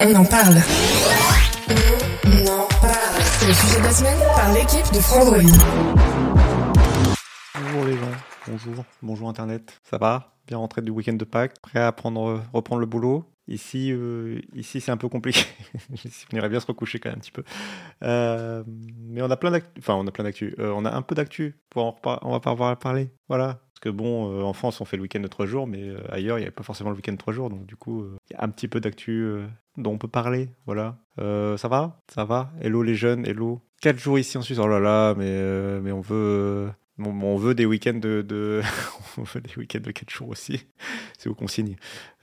On en parle. On en parle. C'est le sujet de la semaine par l'équipe de Frandroid. Bonjour les gens, bonjour, bonjour Internet, ça va? Bien rentré du week-end de Pâques, prêt à prendre, reprendre le boulot? Ici, euh, ici c'est un peu compliqué. on irait bien se recoucher quand même un petit peu. Euh, mais on a plein d'actu. Enfin, on a plein d'actu. Euh, on a un peu d'actu. On va pas avoir à parler. Voilà. Parce que bon, euh, en France, on fait le week-end de trois jours, mais euh, ailleurs, il n'y a pas forcément le week-end de trois jours. Donc, du coup, euh, il y a un petit peu d'actu euh, dont on peut parler. Voilà. Euh, ça va? Ça va? Hello les jeunes, hello. Quatre jours ici en Suisse. Oh là là, mais, euh, mais on veut. euh, on, veut des week-ends de, on veut des week-ends de 4 jours aussi. C'est où qu'on signe.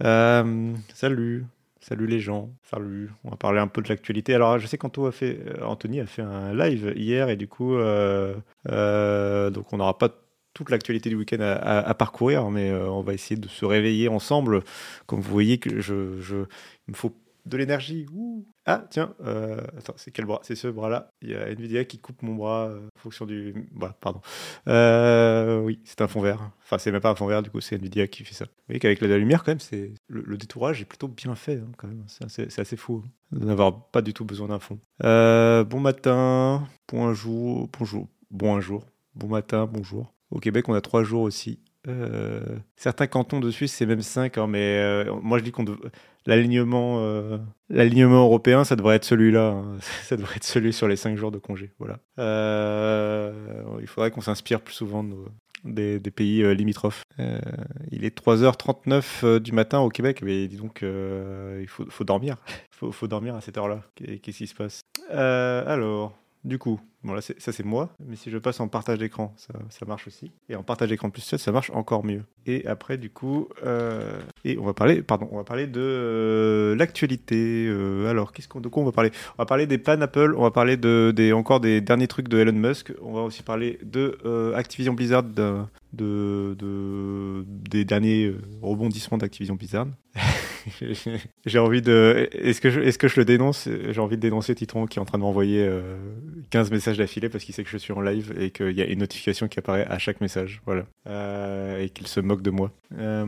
Euh, salut, salut les gens, salut. On va parler un peu de l'actualité. Alors, je sais qu'Anto a fait, un live hier et du coup, donc on n'aura pas toute l'actualité du week-end à, parcourir, mais on va essayer de se réveiller ensemble. Comme vous voyez, que je, je, il me faut de l'énergie. Ah, tiens, euh, attends, c'est quel bras? C'est ce bras-là. Il y a Nvidia qui coupe mon bras euh, en fonction du. Pardon. Euh, oui, c'est un fond vert. Enfin, c'est même pas un fond vert, du coup, c'est Nvidia qui fait ça. Vous voyez qu'avec la lumière, quand même, c'est le, le détourage est plutôt bien fait, hein, quand même. C'est assez, fou hein, de n'avoir pas du tout besoin d'un fond. Bon matin, bonjour, bonjour, bon jour, bon matin, bonjour. Au Québec, on a trois jours aussi. Euh, certains cantons de Suisse, c'est même cinq, hein, mais euh, moi je dis qu'on l'alignement, euh, l'alignement européen, ça devrait être celui-là. hein. Ça devrait être celui sur les cinq jours de congé. Voilà. Il faudrait qu'on s'inspire plus souvent des, pays limitrophes. Il est 3h39 euh, du matin au Québec, mais dis donc, il faut, dormir. Il faut, dormir à cette heure-là. Qu'est- Qu'est-ce qui se passe? Alors, du coup, bon là, ça c'est moi, mais si je passe en partage d'écran, ça, marche aussi. Et en partage d'écran plus 7, ça marche encore mieux. Et après, du coup, euh, et on va parler, pardon, on va parler de euh, l'actualité. Euh, alors, qu'est-ce qu'on, de quoi on va parler? On va parler des pannes Apple, on va parler de, des, encore des derniers trucs de Elon Musk, on va aussi parler de Activision Blizzard, de, de, de- des derniers rebondissements d'Activision Blizzard. J'ai envie de. Est-ce que, je, est-ce que je le dénonce? J'ai envie de dénoncer Titron qui est en train de m'envoyer euh, 15 messages d'affilée parce qu'il sait que je suis en live et qu'il y a une notification qui apparaît à chaque message. Voilà. Euh, et qu'il se moque de moi. Euh,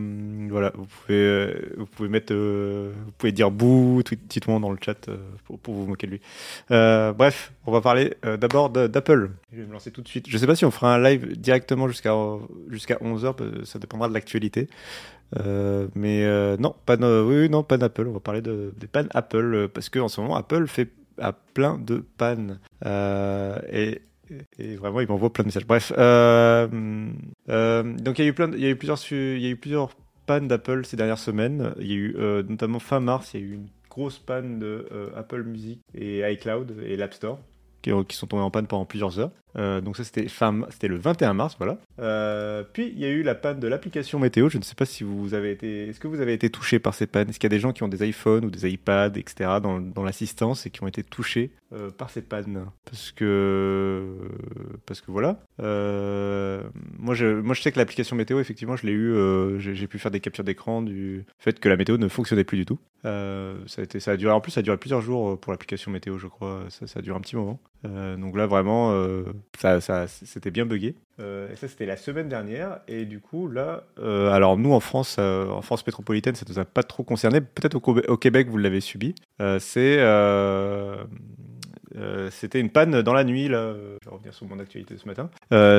voilà. Vous pouvez, euh, vous pouvez mettre. euh, vous pouvez dire bouh, Titron dans le chat euh, pour, vous moquer de lui. Euh, bref, on va parler euh, d'abord d'Apple. Je vais me lancer tout de suite. Je sais pas si on fera un live directement jusqu'à jusqu'à 11h, ça dépendra de l'actualité. Euh, mais euh, non, pas de, oui, non, pas d'Apple. On va parler de, des pannes Apple euh, parce que en ce moment Apple fait a plein de pannes Euh, et, vraiment il m'envoie plein de messages. Bref, euh, euh, donc il y a eu y a eu plusieurs, plusieurs pannes d'Apple ces dernières semaines. Il y a eu notamment fin mars, il y a eu une grosse panne de Apple Music et iCloud et l'App Store qui sont tombés en panne pendant plusieurs heures. Euh, donc ça c'était fin, c'était le 21 mars, voilà. Euh, puis il y a eu la panne de l'application météo. Je ne sais pas si vous avez été, est-ce que vous avez été touché par ces pannes? Est-ce qu'il y a des gens qui ont des iPhones ou des iPads, etc. dans, l'assistance et qui ont été touchés euh, par ces pannes? Parce que parce que voilà. Moi je sais que l'application météo effectivement je l'ai eu. j'ai pu faire des captures d'écran du fait que la météo ne fonctionnait plus du tout. Ça a ça duré en plus ça a duré plusieurs jours pour l'application météo je crois. Ça, ça a duré un petit moment. Donc là vraiment ça, ça c'était bien buggé. Euh, et ça c'était la semaine dernière. Et du coup là euh, alors nous en France euh, en France métropolitaine ça nous a pas trop concerné. Peut-être au, Québec- vous l'avez subi. C'est c'était une panne dans la nuit là. Je vais revenir sur mon actualité ce matin.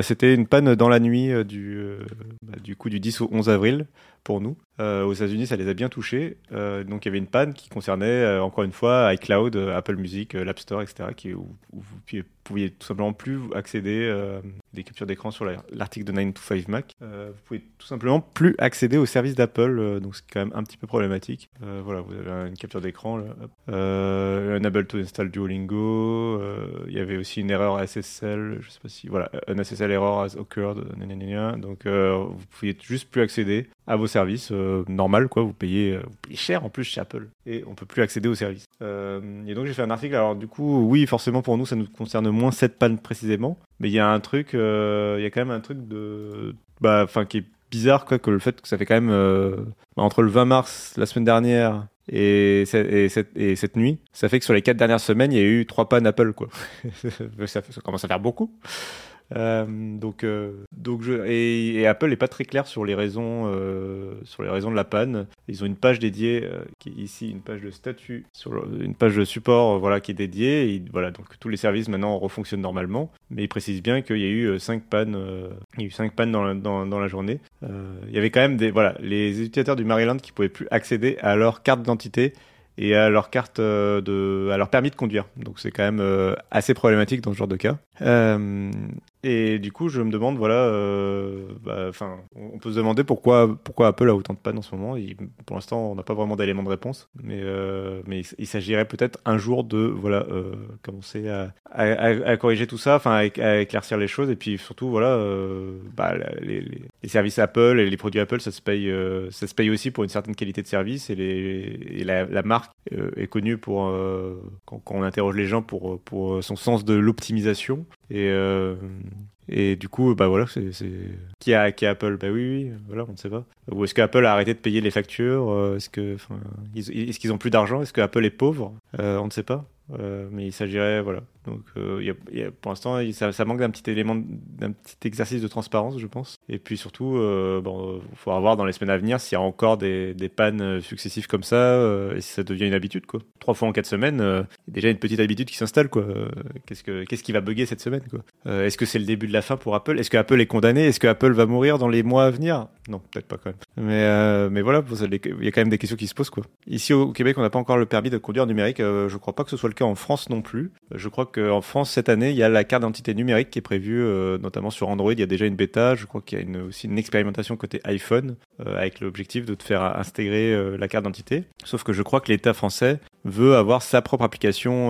C'était une panne dans la nuit du bah, du coup du 10 au 11 avril pour nous. Euh, aux États-Unis ça les a bien touchés. Euh, donc il y avait une panne qui concernait euh, encore une fois iCloud Apple Music l'App Store etc qui où, où vous pouviez, tout simplement plus accéder des captures d'écran sur la- l'article de 9 to 5 Mac. Vous pouvez tout simplement plus accéder au service d'Apple donc c'est quand même un petit peu problématique. Voilà vous avez une capture d'écran unable to install Duolingo il y avait aussi une erreur SSL je sais pas si voilà un SSL error has occurred gna, gna, gna, donc vous pouviez juste plus accéder à vos services normal quoi. Vous payez, vous payez, cher en plus chez Apple et on peut plus accéder aux services. et donc j'ai fait un article. Alors du coup, oui, forcément pour nous ça nous concerne moins cette panne précisément, mais il y a un truc, il y a quand même un truc de, bah, enfin qui est bizarre quoi que le fait que ça fait quand même entre le 20 mars la semaine dernière et, et, cette, et, cette, nuit, ça fait que sur les quatre dernières semaines, il y a eu trois pannes Apple, quoi. ça, commence à faire beaucoup. Euh, donc, euh, donc je, et, Apple n'est pas très clair sur les raisons, euh, sur les raisons de la panne. Ils ont une page dédiée, qui est ici une page de statut, une page de support, voilà, qui est dédiée. Voilà, donc tous les services maintenant refonctionnent normalement. Mais ils précisent bien qu'il y a eu cinq pannes, il y a eu cinq pannes dans la, journée. il y avait quand même des, voilà, les utilisateurs du Maryland qui pouvaient plus accéder à leur carte d'identité et à leur carte de, à leur permis de conduire. Donc c'est quand même assez problématique dans ce genre de cas. Et du coup, je me demande, voilà, euh, bah, enfin, on peut se demander pourquoi, pourquoi Apple a autant de pannes en ce moment. pour l'instant, on n'a pas vraiment d'éléments de réponse, mais, euh, mais il, s'agirait peut-être un jour de, voilà, euh, commencer à, à, à, corriger tout ça, enfin, à, éclaircir les choses, et puis surtout, voilà, euh, bah, les, les, services Apple et les produits Apple, ça se paye, euh, ça se paye aussi pour une certaine qualité de service, et, les, et la, marque est connue pour quand, quand, on interroge les gens pour, pour son sens de l'optimisation. Et, euh, et du coup, bah voilà, c'est qui a qui Apple? Bah oui, oui, voilà, on ne sait pas. Ou est-ce qu'Apple a arrêté de payer les factures? Euh, Est-ce que, est-ce qu'ils ont plus d'argent? Est-ce que Apple est pauvre? Euh, On ne sait pas. Euh, mais il s'agirait, voilà. Donc, euh, pour l'instant, ça, manque d'un petit élément, d'un petit exercice de transparence, je pense. Et puis surtout, euh, bon, il faudra voir dans les semaines à venir s'il y a encore des, pannes successives comme ça euh, et si ça devient une habitude, quoi. Trois fois en quatre semaines, il déjà une petite habitude qui s'installe, quoi. Qu'est-ce que, qu'est-ce qui va bugger cette semaine, quoi? Est-ce que c'est le début de la fin pour Apple? Est-ce que Apple est condamné? Est-ce que Apple va mourir dans les mois à venir? Non, peut-être pas quand même. Mais, mais voilà, il y a quand même des questions qui se posent, quoi. Ici au Québec, on n'a pas encore le permis de conduire numérique. je crois pas que ce soit le en France non plus. Je crois qu'en France, cette année, il y a la carte d'identité numérique qui est prévue, euh, notamment sur Android. Il y a déjà une bêta. Je crois qu'il y a aussi une expérimentation côté iPhone euh, avec l'objectif de te faire intégrer euh, la carte d'identité. Sauf que je crois que l'État français veut avoir sa propre application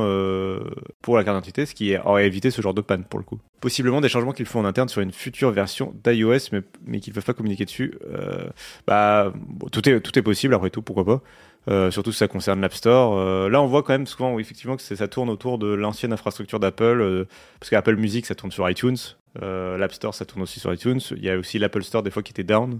pour la carte d'identité, ce qui aurait évité ce genre de panne pour le coup. Possiblement des changements qu'il faut en interne sur une future version d'iOS, mais, qu'ils ne peuvent pas communiquer dessus. Bah, tout est possible après tout, pourquoi pas. Euh, surtout si ça concerne l'App Store. Euh, là, on voit quand même souvent, effectivement, que ça tourne autour de l'ancienne infrastructure d'Apple, euh, parce qu'Apple Music, ça tourne sur iTunes, l'App Store, ça tourne aussi sur iTunes. Il y a aussi l'Apple Store des fois qui était down.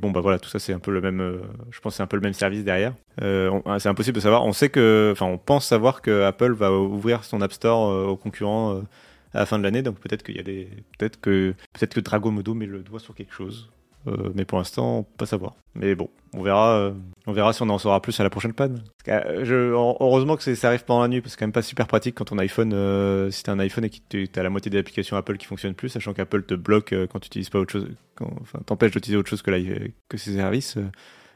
bon bah voilà, tout ça c'est un peu le même, je pense c'est un peu le même service derrière. c'est impossible de savoir. On sait que, enfin, on pense savoir que Apple va ouvrir son App Store aux concurrents à la fin de l'année, donc peut-être qu'il y a des, peut-être que, peut-être que Drago Modo met le doigt sur quelque chose. Euh, mais pour l'instant, pas savoir. Mais bon, on verra, euh, on verra si on en saura plus à la prochaine panne. Euh, heureusement que ça arrive pendant la nuit, parce que c'est quand même pas super pratique quand ton iPhone, si t'as un iPhone et que t'as la moitié des applications Apple qui fonctionnent plus, sachant qu'Apple te bloque quand tu utilises pas autre chose, quand, enfin t'empêche d'utiliser autre chose que, que ses services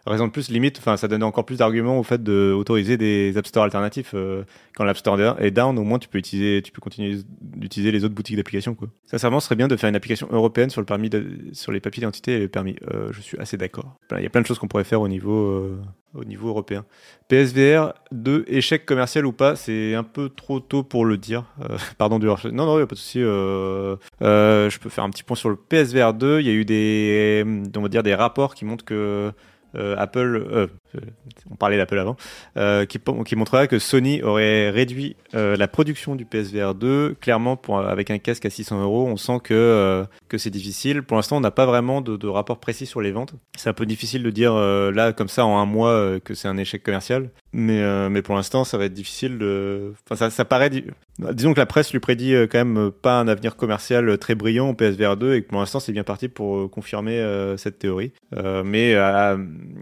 raison de plus, limite, enfin, ça donne encore plus d'arguments au fait d'autoriser des App Store alternatifs. Euh, quand l'App Store est down, au moins tu peux utiliser, tu peux continuer d'utiliser les autres boutiques d'applications, quoi. Sincèrement, ce serait bien de faire une application européenne sur le permis, sur les papiers d'identité et le permis. Euh, je suis assez d'accord. Il y a plein de choses qu'on pourrait faire au niveau, euh, au niveau européen. PSVR 2, échec commercial ou pas, c'est un peu trop tôt pour le dire. Pardon du Non, non, il a pas de souci. Je peux faire un petit point sur le PSVR 2. Il y a eu des, on va dire, des rapports qui montrent que Apple, euh, on parlait d'Apple avant, euh, qui, qui montrerait que Sony aurait réduit euh, la production du PSVR 2. Clairement, avec un casque à 600 euros, on sent que, euh, que c'est difficile. Pour l'instant, on n'a pas vraiment de, rapport précis sur les ventes. C'est un peu difficile de dire là, comme ça, en un mois, que c'est un échec commercial. Mais, pour l'instant, ça va être difficile de. Enfin, ça, ça paraît. Disons que la presse lui prédit quand même pas un avenir commercial très brillant au PSVR 2 et que pour l'instant, c'est bien parti pour confirmer cette théorie. mais,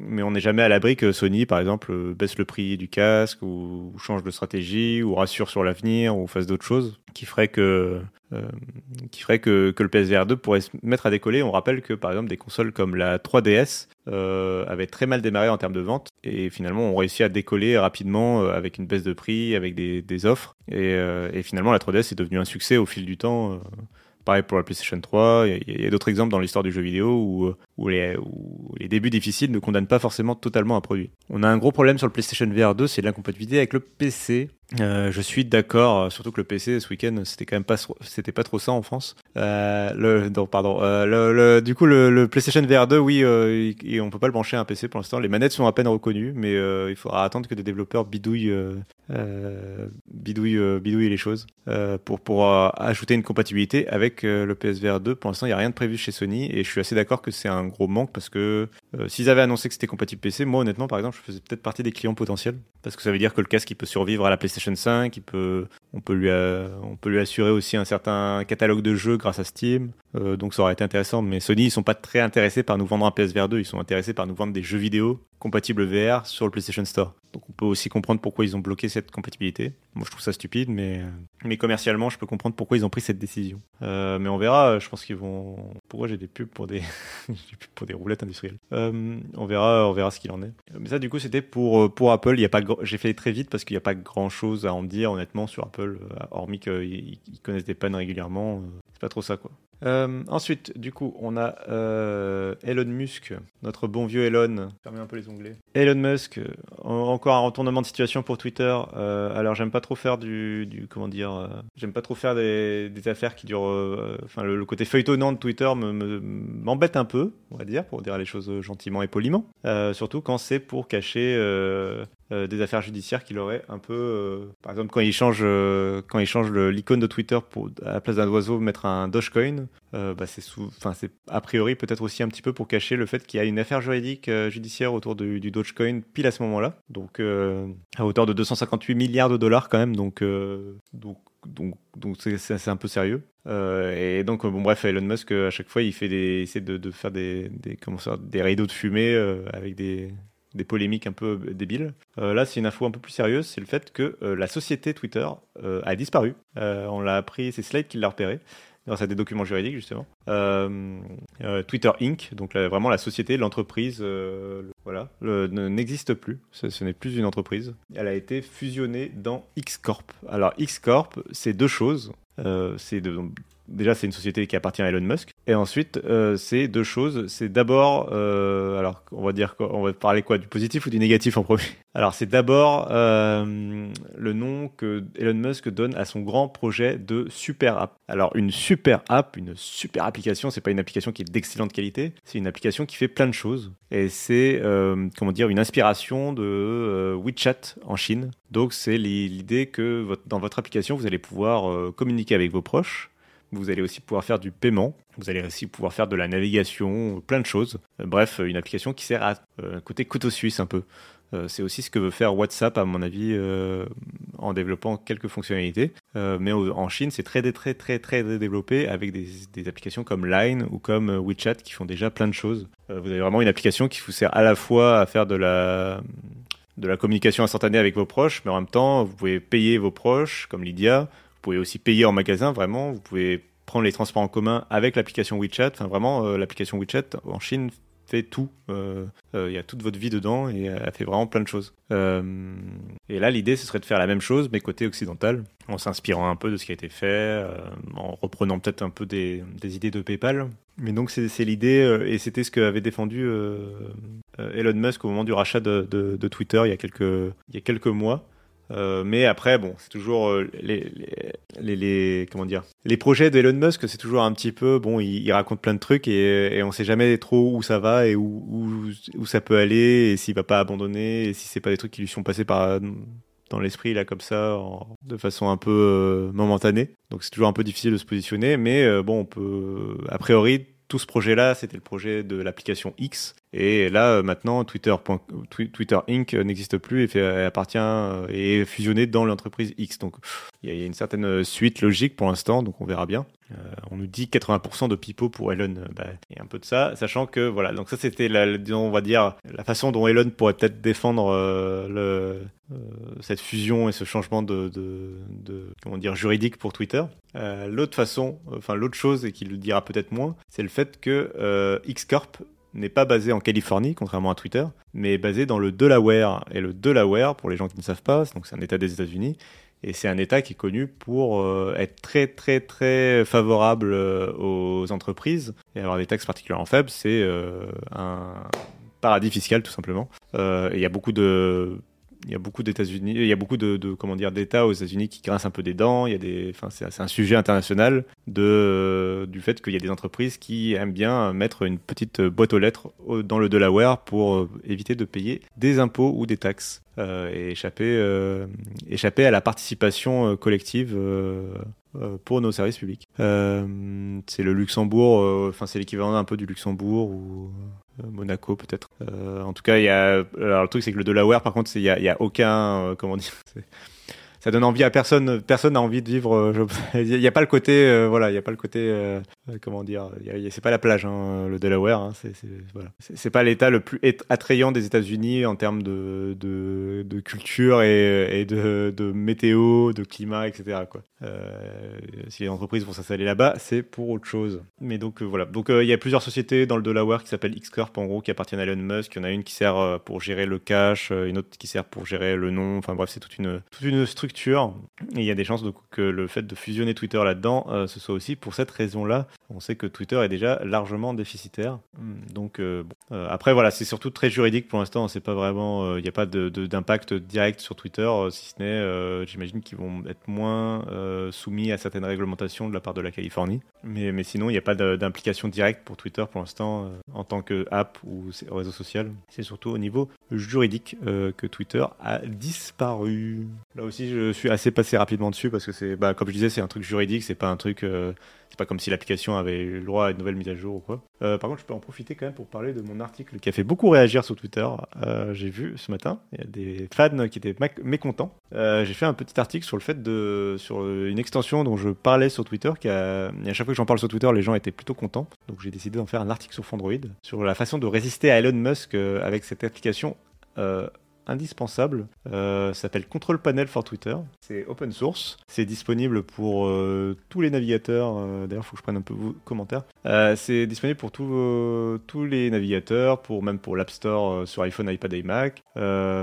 mais on n'est jamais à l'abri Sony, par exemple, euh, baisse le prix du casque ou, change de stratégie ou rassure sur l'avenir ou fasse d'autres choses qui ferait que euh, qui ferait que, que, le PSVR 2 pourrait se mettre à décoller. On rappelle que par exemple des consoles comme la 3DS euh, avaient très mal démarré en termes de vente et finalement ont réussi à décoller rapidement avec une baisse de prix, avec des, offres et, finalement la 3DS est devenue un succès au fil du temps. Pareil pour la PlayStation 3. Il y a d'autres exemples dans l'histoire du jeu vidéo où, où les, débuts difficiles ne condamnent pas forcément totalement un produit. On a un gros problème sur le PlayStation VR 2, c'est l'incompatibilité avec le PC. Euh, je suis d'accord, euh, surtout que le PC ce week-end, c'était quand même pas, c'était pas trop ça en France. Euh, du coup, le, PlayStation VR 2, oui, et on peut pas le brancher à un PC pour l'instant. Les manettes sont à peine reconnues, mais il faudra attendre que des développeurs bidouillent, bidouillent, bidouillent les choses pour pour ajouter une compatibilité avec le PSVR 2. Pour l'instant, il y a rien de prévu chez Sony, et je suis assez d'accord que c'est un gros manque parce que s'ils avaient annoncé que c'était compatible PC, moi honnêtement, par exemple, je faisais peut-être partie des clients potentiels parce que ça veut dire que le casque il peut survivre à la PlayStation 5, il peut, on, peut lui, euh, on peut lui assurer aussi un certain catalogue de jeux grâce à Steam. Euh, donc ça aurait été intéressant. Mais Sony, ils sont pas très intéressés par nous vendre un PSVR 2, ils sont intéressés par nous vendre des jeux vidéo compatibles VR sur le PlayStation Store. Donc on peut aussi comprendre pourquoi ils ont bloqué cette compatibilité. Moi je trouve ça stupide, mais, commercialement je peux comprendre pourquoi ils ont pris cette décision. Euh, mais on verra, je pense qu'ils vont... Pourquoi j'ai des pubs pour des, pour des roulettes industrielles euh, On verra on verra ce qu'il en est. Mais ça du coup c'était pour, pour Apple. Y a pas J'ai fait très vite parce qu'il n'y a pas grand chose à en dire honnêtement sur Apple, hormis qu'ils connaissent des pannes régulièrement. C'est pas trop ça quoi. Euh, ensuite, du coup, on a euh, Elon Musk, notre bon vieux Elon. Fermez un peu les onglets. Elon Musk, euh, encore un retournement de situation pour Twitter. Euh, alors, j'aime pas trop faire du, du comment dire, j'aime pas trop faire des, des affaires qui durent. Enfin, le, le, côté feuilletonnant de Twitter m'embête me, un peu, on va dire, pour dire les choses gentiment et poliment. surtout quand c'est pour cacher euh, des affaires judiciaires qu'il aurait un peu. Euh, par exemple, quand il change, euh, quand il change l'icône de Twitter pour à la place d'un oiseau mettre un Dogecoin, bah c'est enfin c'est a priori peut-être aussi un petit peu pour cacher le fait qu'il y a une affaire juridique judiciaire autour du, Dogecoin pile à ce moment-là. Donc à hauteur de 258 milliards de dollars quand même. Donc donc donc c'est un peu sérieux. Euh, et donc bon bref, Elon Musk à chaque fois il fait des essaie de, faire des des comment ça, des rideaux de fumée euh, avec des des polémiques un peu débiles. Euh, là, c'est une info un peu plus sérieuse, c'est le fait que euh, la société Twitter euh, a disparu. on l'a appris, c'est Slate qui l'a repéré grâce des documents juridiques justement. Twitter Inc., donc vraiment la société, l'entreprise, voilà, n'existe plus. Ce, ce n'est plus une entreprise. Elle a été fusionnée dans X Corp. Alors X Corp, c'est deux choses. c'est de, déjà c'est une société qui appartient à Elon Musk. Et ensuite euh, c'est deux choses. C'est d'abord euh, alors on va dire on va parler quoi du positif ou du négatif en premier? Alors c'est d'abord euh, le nom que Elon Musk donne à son grand projet de super app. Alors une super app une super application c'est pas une application qui est d'excellente qualité. C'est une application qui fait plein de choses. Et c'est comment dire une inspiration de WeChat en Chine. Donc c'est l'idée que dans votre application vous allez pouvoir communiquer avec vos proches vous allez aussi pouvoir faire du paiement. Vous allez aussi pouvoir faire de la navigation, plein de choses. Euh, bref, une application qui sert à euh, côté couteau suisse un peu. Euh, c'est aussi ce que veut faire WhatsApp, à mon avis, en développant quelques fonctionnalités. mais en Chine, c'est très, très, très, très développé avec des, des, applications comme Line ou comme WeChat qui font déjà plein de choses. vous avez vraiment une application qui vous sert à la fois à faire de la, de la communication instantanée avec vos proches, mais en même temps, vous pouvez payer vos proches, comme Lydia. Vous pouvez aussi payer en magasin, vraiment. Vous pouvez prendre les transports en commun avec l'application WeChat. Enfin, vraiment, euh, l'application WeChat en Chine fait tout. Euh, euh, il y a toute votre vie dedans et elle fait vraiment plein de choses. Et là, l'idée, ce serait de faire la même chose, mais côté occidental, en s'inspirant un peu de ce qui a été fait, en reprenant peut-être un peu des, idées de PayPal. Mais donc, c'est l'idée, et c'était ce qu'avait défendu Elon Musk au moment du rachat de, Twitter il y a quelques mois. Euh, mais après, bon, c'est toujours euh, les, les, les, comment dire, les projets d'Elon Musk, c'est toujours un petit peu, bon, il, raconte plein de trucs et, et on sait jamais trop où ça va et où, où, ça peut aller et s'il va pas abandonner et si c'est pas des trucs qui lui sont passés par dans l'esprit là comme ça de façon un peu euh, momentanée donc c'est toujours un peu difficile de se positionner mais bon on peut a priori tout ce projet-là, c'était le projet de l'application X. Et là, euh, maintenant, Twitter, Inc. n'existe plus et, fait, appartient euh, et est fusionné dans l'entreprise X. Donc, il y, a une certaine suite logique pour l'instant, donc on verra bien. Euh, on nous dit 80% de pipeau pour Elon. Bah, il un peu de ça, sachant que voilà. Donc ça, c'était la, on va dire, la façon dont Elon pourrait peut-être défendre cette fusion et ce changement de, comment dire juridique pour Twitter. Euh, l'autre façon, enfin l'autre chose et qu'il le dira peut-être moins, c'est le fait que euh, X-Corp n'est pas basé en Californie, contrairement à Twitter, mais est basé dans le Delaware. Et le Delaware, pour les gens qui ne savent pas, c'est un État des États-Unis, Et c'est un État qui est connu pour être très très très favorable aux entreprises et avoir des taxes particulièrement faibles. C'est un paradis fiscal tout simplement. Il y a beaucoup de il y a beaucoup d'États-Unis, il y a beaucoup de, comment dire d'États aux États-Unis qui grincent un peu des dents. Il y a des, enfin c'est un sujet international de du fait qu'il y a des entreprises qui aiment bien mettre une petite boîte aux lettres dans le Delaware pour euh, éviter de payer des impôts ou des taxes euh, et échapper euh, échapper à la participation collective. Pour nos services publics. c'est le Luxembourg, enfin c'est l'équivalent un peu du Luxembourg ou euh, Monaco peut-être. Euh, en tout cas, il y a. Alors le truc c'est que le Delaware, par contre, il y a, y a, aucun euh, comment dire ça donne envie à personne. Personne n'a envie de vivre. Euh, il n'y a pas le côté, euh, voilà, il y a pas le côté, euh, comment dire, c'est pas la plage, hein, le Delaware. Hein, c'est pas l'État le plus attrayant des États-Unis en termes de, culture et, de, météo, de climat, etc. Si les entreprises vont s'installer là-bas, c'est pour autre chose. Mais donc voilà. Donc il y a plusieurs sociétés dans le Delaware qui s'appellent X-Corp en gros, qui appartiennent à Elon Musk. Il y en a une qui sert pour gérer le cash, une autre qui sert pour gérer le nom. Enfin bref, c'est toute une structure et il y a des chances que le fait de fusionner Twitter là-dedans, euh, ce soit aussi pour cette raison-là. On sait que Twitter est déjà largement déficitaire. Hmm. Donc, euh, euh, après, voilà, c'est surtout très juridique pour l'instant. C'est pas vraiment, il n'y a pas d'impact direct sur Twitter, si ce n'est, j'imagine qu'ils vont être moins soumis à certaines réglementations de la part de la Californie. Mais, sinon, il n'y a pas d'implication directe pour Twitter pour l'instant en tant qu'app ou réseau social. C'est surtout au niveau juridique que Twitter a disparu. Là aussi, je suis assez passé rapidement dessus parce que c'est, bah, comme je disais, c'est un truc juridique, c'est pas un truc, euh, c'est pas comme si l'application avait le droit à une nouvelle mise à jour ou quoi. Euh, par contre, je peux en profiter quand même pour parler de mon article qui a fait beaucoup réagir sur Twitter. Euh, j'ai vu ce matin, il y a des fans qui étaient mécontents. j'ai fait un petit article sur le fait de, sur une extension dont je parlais sur Twitter, qui a, à chaque fois que j'en parle sur Twitter, les gens étaient plutôt contents. Donc j'ai décidé d'en faire un article sur Fandroid sur la façon de résister à Elon Musk avec cette application indispensable. Euh, s'appelle Control Panel for Twitter. C'est open source. C'est disponible pour euh, tous les navigateurs. Euh, d'ailleurs, il faut que je prenne un peu vos commentaires. c'est disponible pour tous les navigateurs, pour même pour l'App Store sur iPhone, iPad et Mac,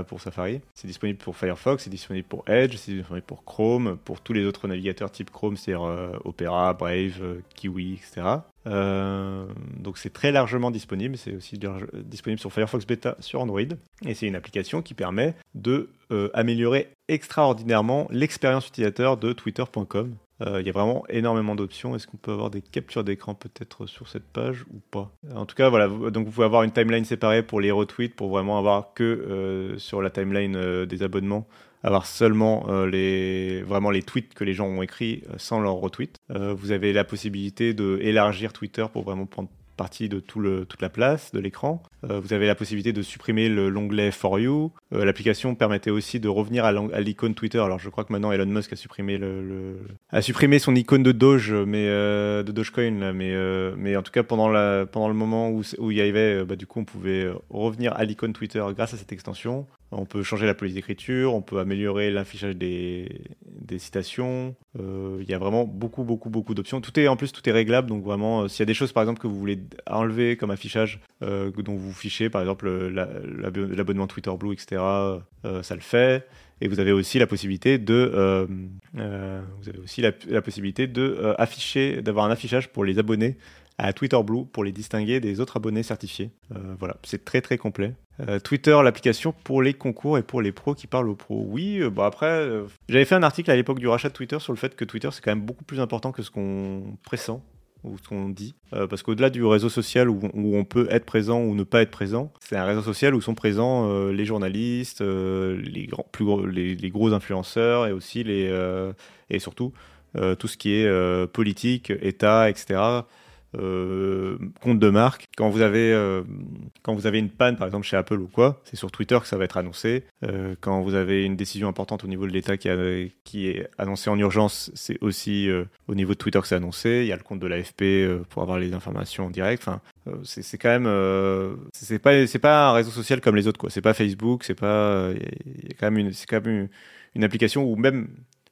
pour Safari. C'est disponible pour Firefox, c'est disponible pour Edge, c'est disponible pour Chrome, pour tous les autres navigateurs type Chrome, c'est-à-dire Opera, Brave, Kiwi, etc. Euh, donc c'est très largement disponible, c'est aussi disponible sur Firefox Beta sur Android, et c'est une application qui permet de euh, améliorer extraordinairement l'expérience utilisateur de Twitter.com. Euh, il y a vraiment énormément d'options. Est-ce qu'on peut avoir des captures d'écran peut-être sur cette page ou pas? En tout cas, voilà. Donc vous pouvez avoir une timeline séparée pour les retweets, pour vraiment avoir que sur la timeline des abonnements avoir seulement euh, les, vraiment les tweets que les gens ont écrits euh, sans leur retweet. Euh, vous avez la possibilité d'élargir Twitter pour vraiment prendre partie de tout le, toute la place de l'écran. vous avez la possibilité de supprimer l'onglet For You. L'application permettait aussi de revenir à l'icône Twitter. Alors je crois que maintenant Elon Musk a supprimé, le, a supprimé son icône de Doge, mais, de Dogecoin. Mais, mais en tout cas, pendant, la, pendant le moment où, où il y avait, bah, du coup, on pouvait revenir à l'icône Twitter grâce à cette extension. On peut changer la police d'écriture, on peut améliorer l'affichage des, citations. Euh, il y a vraiment beaucoup, beaucoup, beaucoup d'options. Tout est en plus, tout est réglable. Donc vraiment, euh, s'il y a des choses par exemple que vous voulez enlever comme affichage, euh, dont vous fichez, par exemple l'abonnement Twitter Blue, etc., ça le fait. Et vous avez aussi la possibilité de, vous avez aussi la, possibilité de afficher, d'avoir un affichage pour les abonnés à Twitter Blue pour les distinguer des autres abonnés certifiés. voilà, c'est très très complet. Euh, Twitter, l'application pour les concours et pour les pros qui parlent aux pros. Oui, euh, bon après, euh, j'avais fait un article à l'époque du rachat de Twitter sur le fait que Twitter c'est quand même beaucoup plus important que ce qu'on pressent ou ce qu'on dit. parce qu'au-delà du réseau social où, on peut être présent ou ne pas être présent, c'est un réseau social où sont présents les journalistes, les, plus gros, les, gros influenceurs et aussi les, et surtout tout ce qui est politique, État, etc euh, compte de marque. Quand vous avez euh, quand vous avez une panne par exemple chez Apple ou quoi, c'est sur Twitter que ça va être annoncé. Euh, quand vous avez une décision importante au niveau de l'État qui, qui est annoncée en urgence, c'est aussi au niveau de Twitter que c'est annoncé. Il y a le compte de l'AFP pour avoir les informations en direct. Enfin, c'est quand même c'est pas pas un réseau social comme les autres quoi. C'est pas Facebook, c'est pas quand même une c'est quand même une application où même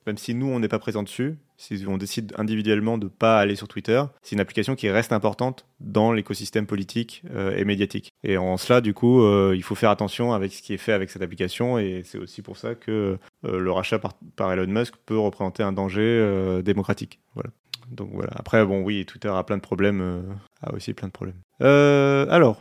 même si nous on n'est pas présent dessus, si on décide individuellement de ne pas aller sur Twitter, c'est une application qui reste importante dans l'écosystème politique euh, et médiatique. Et en cela, du coup, euh, il faut faire attention avec ce qui est fait avec cette application. Et c'est aussi pour ça que euh, le rachat par, Elon Musk peut représenter un danger démocratique. Voilà. Donc voilà. Après, bon, oui, Twitter a plein de problèmes, a aussi plein de problèmes. alors,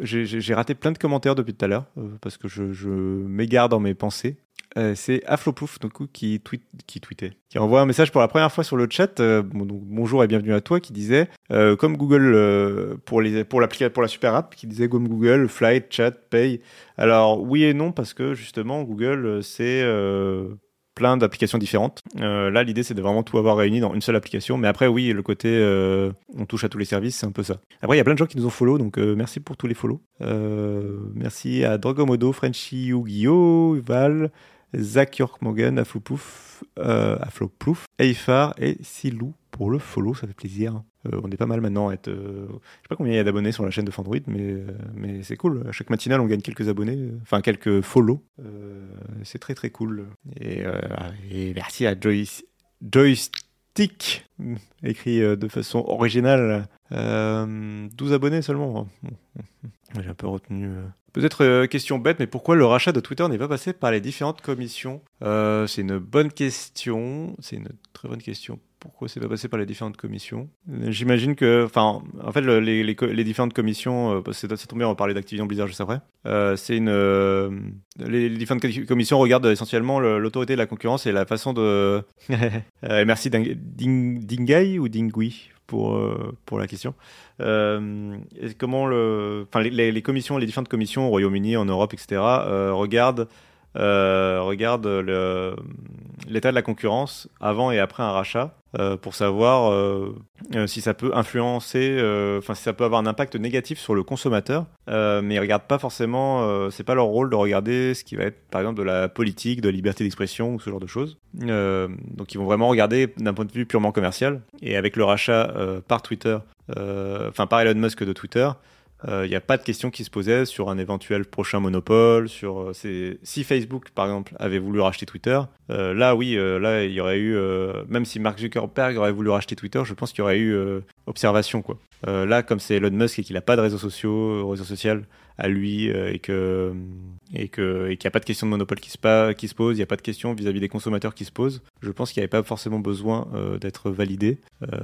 j'ai raté plein de commentaires depuis tout à l'heure parce que je m'égare dans mes pensées. Euh, c'est Afloplouf donc, qui, qui tweetait, qui envoie un message pour la première fois sur le chat. Euh, bonjour et bienvenue à toi, qui disait euh, comme Google pour pour la super app, qui disait comme Google Flight, Chat, Pay. Alors oui et non parce que justement Google c'est plein d'applications différentes. là, l'idée, c'est de vraiment tout avoir réuni dans une seule application. Mais après, oui, le côté on touche à tous les services, c'est un peu ça. Après, il y a plein de gens qui nous ont follow, donc merci pour tous les follow. merci à Drogomodo, Frenchy, Yu-Gi-Oh, Val, Zach Yorkmogen, Afloplouf, euh, Afloplouf, Eifar et Silou pour le follow, ça fait plaisir. Euh, on est pas mal maintenant à être. Euh, je sais pas combien il y a d'abonnés sur la chaîne de Fandroid, mais, euh, mais c'est cool. À chaque matinale, on gagne quelques abonnés, enfin quelques follow. c'est très très cool. Et, et merci à Joyce, Joystick, écrit de façon originale. 12 abonnés seulement. Hein. J'ai un peu retenu Peut-être euh, question bête, mais pourquoi le rachat de Twitter n'est pas passé par les différentes commissions? Euh, C'est une bonne question. C'est une très bonne question. Pourquoi c'est pas passé par les différentes commissions? J'imagine que, enfin, en fait, les, différentes commissions, euh, c'est tombé, on va parler d'Activision Blizzard juste après. c'est une, les, différentes commissions regardent essentiellement l'autorité de la concurrence et la façon de. merci Ding, ou Dingui? Pour, euh, pour la question. Euh, comment le, les, les, commissions, les différentes commissions au Royaume-Uni, en Europe, etc., euh, regardent l'état de la concurrence avant et après un rachat euh, pour savoir euh, si ça peut influencer, enfin si ça peut avoir un impact négatif sur le consommateur. mais ils regardent pas forcément, c'est pas leur rôle de regarder ce qui va être par exemple de la politique, de la liberté d'expression ou ce genre de choses. donc ils vont vraiment regarder d'un point de vue purement commercial. Et avec le rachat par Twitter, enfin par Elon Musk de Twitter, il euh, n'y a pas de question qui se posait sur un éventuel prochain monopole. Sur euh, si Facebook, par exemple, avait voulu racheter Twitter, euh, là, oui, là, il y aurait eu, même si Mark Zuckerberg aurait voulu racheter Twitter, je pense qu'il y aurait eu observation, quoi. Là, comme c'est Elon Musk et qu'il n'a pas de réseaux sociaux, réseau social à lui et que et que et qu'il n'y a pas de question de monopole qui se, qui se pose, il n'y a pas de question vis-à-vis des consommateurs qui se pose. Je pense qu'il n'y avait pas forcément besoin d'être validé.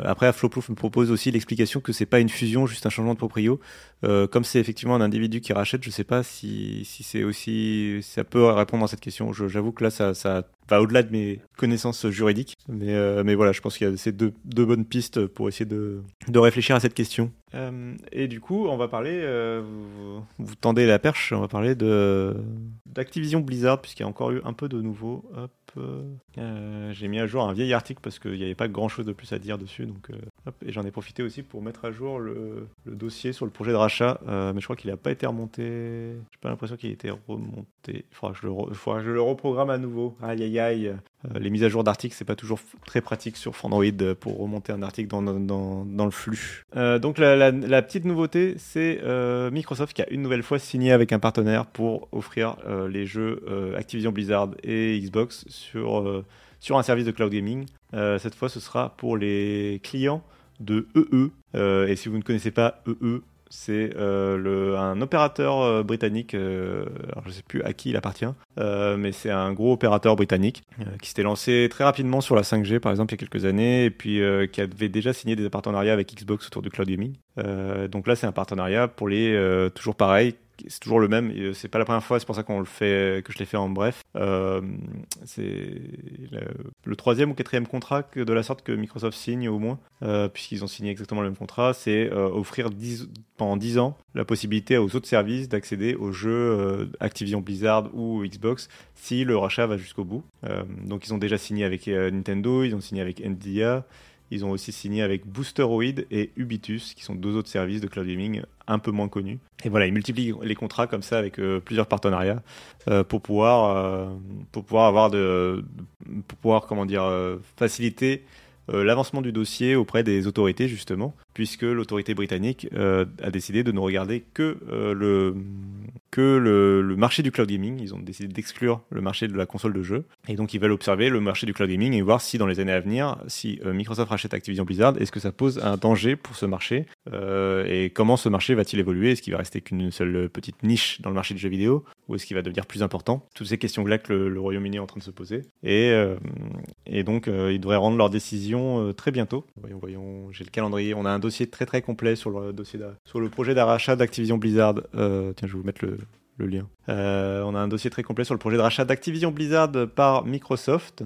après, Afloproof me propose aussi l'explication que c'est pas une fusion, juste un changement de proprio. Euh, comme c'est effectivement un individu qui rachète, je sais pas si, si c'est aussi ça peut répondre à cette question. J'avoue que là, ça au-delà de mes connaissances juridiques, mais, euh, mais voilà, je pense qu'il y a ces deux, bonnes pistes pour essayer de, réfléchir à cette question. Euh, et du coup, on va parler, vous, vous, tendez la perche, on va parler de d'Activision Blizzard puisqu'il y a encore eu un peu de nouveau. Hop. Euh, j'ai mis à jour un vieil article parce qu'il n'y avait pas grand chose de plus à dire dessus. Donc, euh, et j'en ai profité aussi pour mettre à jour le, dossier sur le projet de rachat. Euh, mais je crois qu'il n'a pas été remonté. J'ai pas l'impression qu'il ait été remonté. Il faudra que je le, que je le reprogramme à nouveau. Aïe aïe aïe. Les mises à jour d'articles, c'est pas toujours très pratique sur Android pour remonter un article dans, le flux. donc la, petite nouveauté, c'est Microsoft qui a une nouvelle fois signé avec un partenaire pour offrir les jeux Activision Blizzard et Xbox sur, euh, sur un service de cloud gaming. Euh, cette fois, ce sera pour les clients de EE. E. Euh, et si vous ne connaissez pas EE, c'est un opérateur britannique, alors je ne sais plus à qui il appartient, mais c'est un gros opérateur britannique qui s'était lancé très rapidement sur la 5G par exemple il y a quelques années et puis qui avait déjà signé des partenariats avec Xbox autour du cloud gaming. donc là c'est un partenariat pour les toujours pareil c'est toujours le même. Euh, c'est pas la première fois, c'est pour ça qu'on le fait, que je l'ai fait en bref. Euh, c'est le, troisième ou quatrième contrat de la sorte que Microsoft signe au moins, euh, puisqu'ils ont signé exactement le même contrat. C'est offrir pendant 10 ans la possibilité aux autres services d'accéder aux jeux Activision Blizzard ou Xbox si le rachat va jusqu'au bout. donc ils ont déjà signé avec Nintendo, ils ont signé avec Nvidia. Ils ont aussi signé avec Boosteroid et Ubitus, qui sont deux autres services de cloud gaming un peu moins connus. Et voilà, ils multiplient les contrats comme ça avec euh, plusieurs partenariats euh, pour pouvoir euh, pour pouvoir avoir de pour pouvoir comment dire faciliter l'avancement du dossier auprès des autorités justement, puisque l'autorité britannique a décidé de ne regarder que le que le, marché du cloud gaming. Ils ont décidé d'exclure le marché de la console de jeu. Et donc, ils veulent observer le marché du cloud gaming et voir si, dans les années à venir, si Microsoft rachète Activision Blizzard, est-ce que ça pose un danger pour ce marché Et comment ce marché va-t-il évoluer? Est-ce qu'il va rester qu'une seule petite niche dans le marché du jeu vidéo Ou est-ce qu'il va devenir plus important? Toutes ces questions-là que le, Royaume-Uni est en train de se poser. Et, et donc, ils devraient rendre leur décision très bientôt. Voyons, voyons, j'ai le calendrier. On a un dossier très très complet sur le, dossier sur le projet d'arrachat d'Activision Blizzard. tiens, je vais vous mettre le, lien. Euh, on a un dossier très complet sur le projet de d'Activision Blizzard par Microsoft.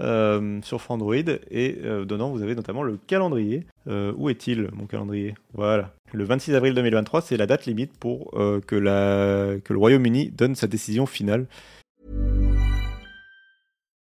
Euh, sur Android et euh, dedans vous avez notamment le calendrier. où est-il mon calendrier? Voilà. Le 26 avril 2023, c'est la date limite pour que, la, que le Royaume-Uni donne sa décision finale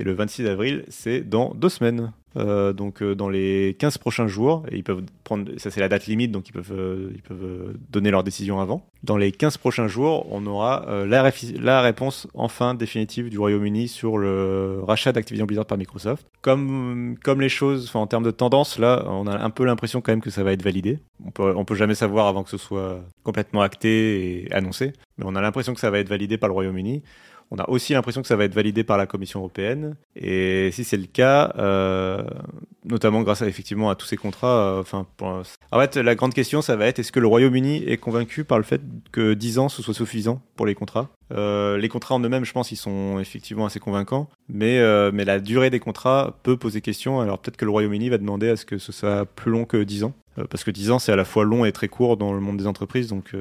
Et le 26 avril, c'est dans deux semaines. Euh, donc euh, dans les 15 prochains jours, et ils peuvent prendre, ça c'est la date limite, donc ils peuvent, euh, ils peuvent donner leur décision avant. Dans les 15 prochains jours, on aura la, réponse enfin définitive du Royaume-Uni sur le rachat d'Activision Blizzard par Microsoft. Comme, comme les choses, en termes de tendance, là, on a un peu l'impression quand même que ça va être validé. On peut, on peut jamais savoir avant que ce soit complètement acté et annoncé, mais on a l'impression que ça va être validé par le Royaume-Uni. On a aussi l'impression que ça va être validé par la Commission européenne. Et si c'est le cas, euh, notamment grâce à, effectivement à tous ces contrats, euh, enfin, en fait, la grande question, ça va être est-ce que le Royaume-Uni est convaincu par le fait que 10 ans ce soit suffisant pour les contrats? Euh, Les contrats en eux-mêmes, je pense, ils sont effectivement assez convaincants, mais, mais la durée des contrats peut poser question. Alors peut-être que le Royaume-Uni va demander à ce que ce soit plus long que 10 ans parce que 10 ans c'est à la fois long et très court dans le monde des entreprises, donc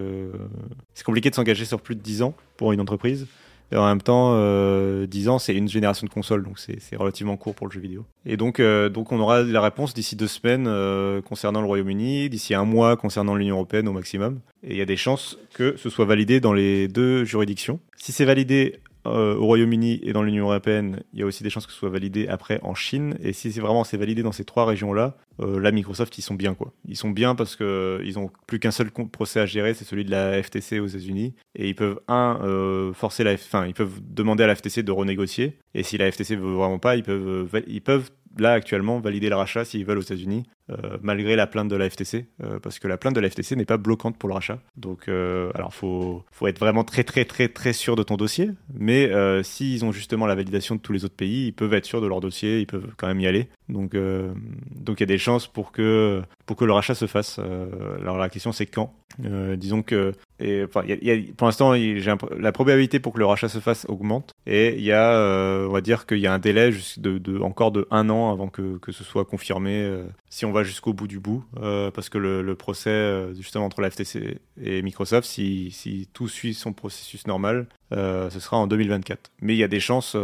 c'est compliqué de s'engager sur plus de 10 ans pour une entreprise. Et en même temps, euh, 10 ans, c'est une génération de consoles, donc c'est relativement court pour le jeu vidéo. Et donc, euh, donc on aura la réponse d'ici deux semaines euh, concernant le Royaume-Uni, d'ici un mois concernant l'Union européenne au maximum. Et il y a des chances que ce soit validé dans les deux juridictions. Si c'est validé euh, au Royaume-Uni et dans l'Union européenne, il y a aussi des chances que ce soit validé après en Chine. Et si c'est vraiment c'est validé dans ces trois régions-là, euh, là Microsoft ils sont bien quoi. Ils sont bien parce que euh, ils ont plus qu'un seul procès à gérer, c'est celui de la FTC aux États-Unis, et ils peuvent un forcer la, enfin ils peuvent demander à la FTC de renégocier. Et si la FTC veut vraiment pas, ils peuvent ils peuvent là actuellement valider le rachat s'ils veulent aux États-Unis, euh, malgré la plainte de la FTC, euh, parce que la plainte de la FTC n'est pas bloquante pour le rachat. Donc, euh, alors faut faut être vraiment très très très très sûr de ton dossier, mais s'ils ont justement la validation de tous les autres pays, ils peuvent être sûrs de leur dossier, ils peuvent quand même y aller. Donc donc il y a des chances pour que pour que le rachat se fasse. alors la question c'est quand? disons que et y a, pour l'instant, la probabilité pour que le rachat se fasse augmente. Et il y a, euh, on va dire qu'il y a un délai de, encore de un an avant que, que ce soit confirmé, euh, si on va jusqu'au bout du bout, euh, parce que le, le procès justement entre la FTC et Microsoft, si, si tout suit son processus normal, ce sera en 2024. Mais il y a des chances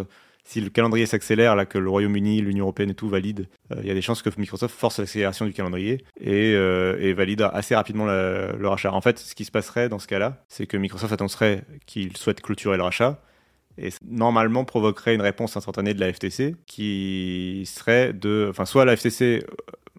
si le calendrier s'accélère, là que le Royaume-Uni, l'Union européenne et tout valide, euh, il y a des chances que Microsoft force l'accélération du calendrier et, euh, valide assez rapidement le rachat. En fait, ce qui se passerait dans ce cas-là, c'est que Microsoft annoncerait qu'il souhaite clôturer le rachat et normalement provoquerait une réponse instantanée de la FTC qui serait de, enfin, soit la FTC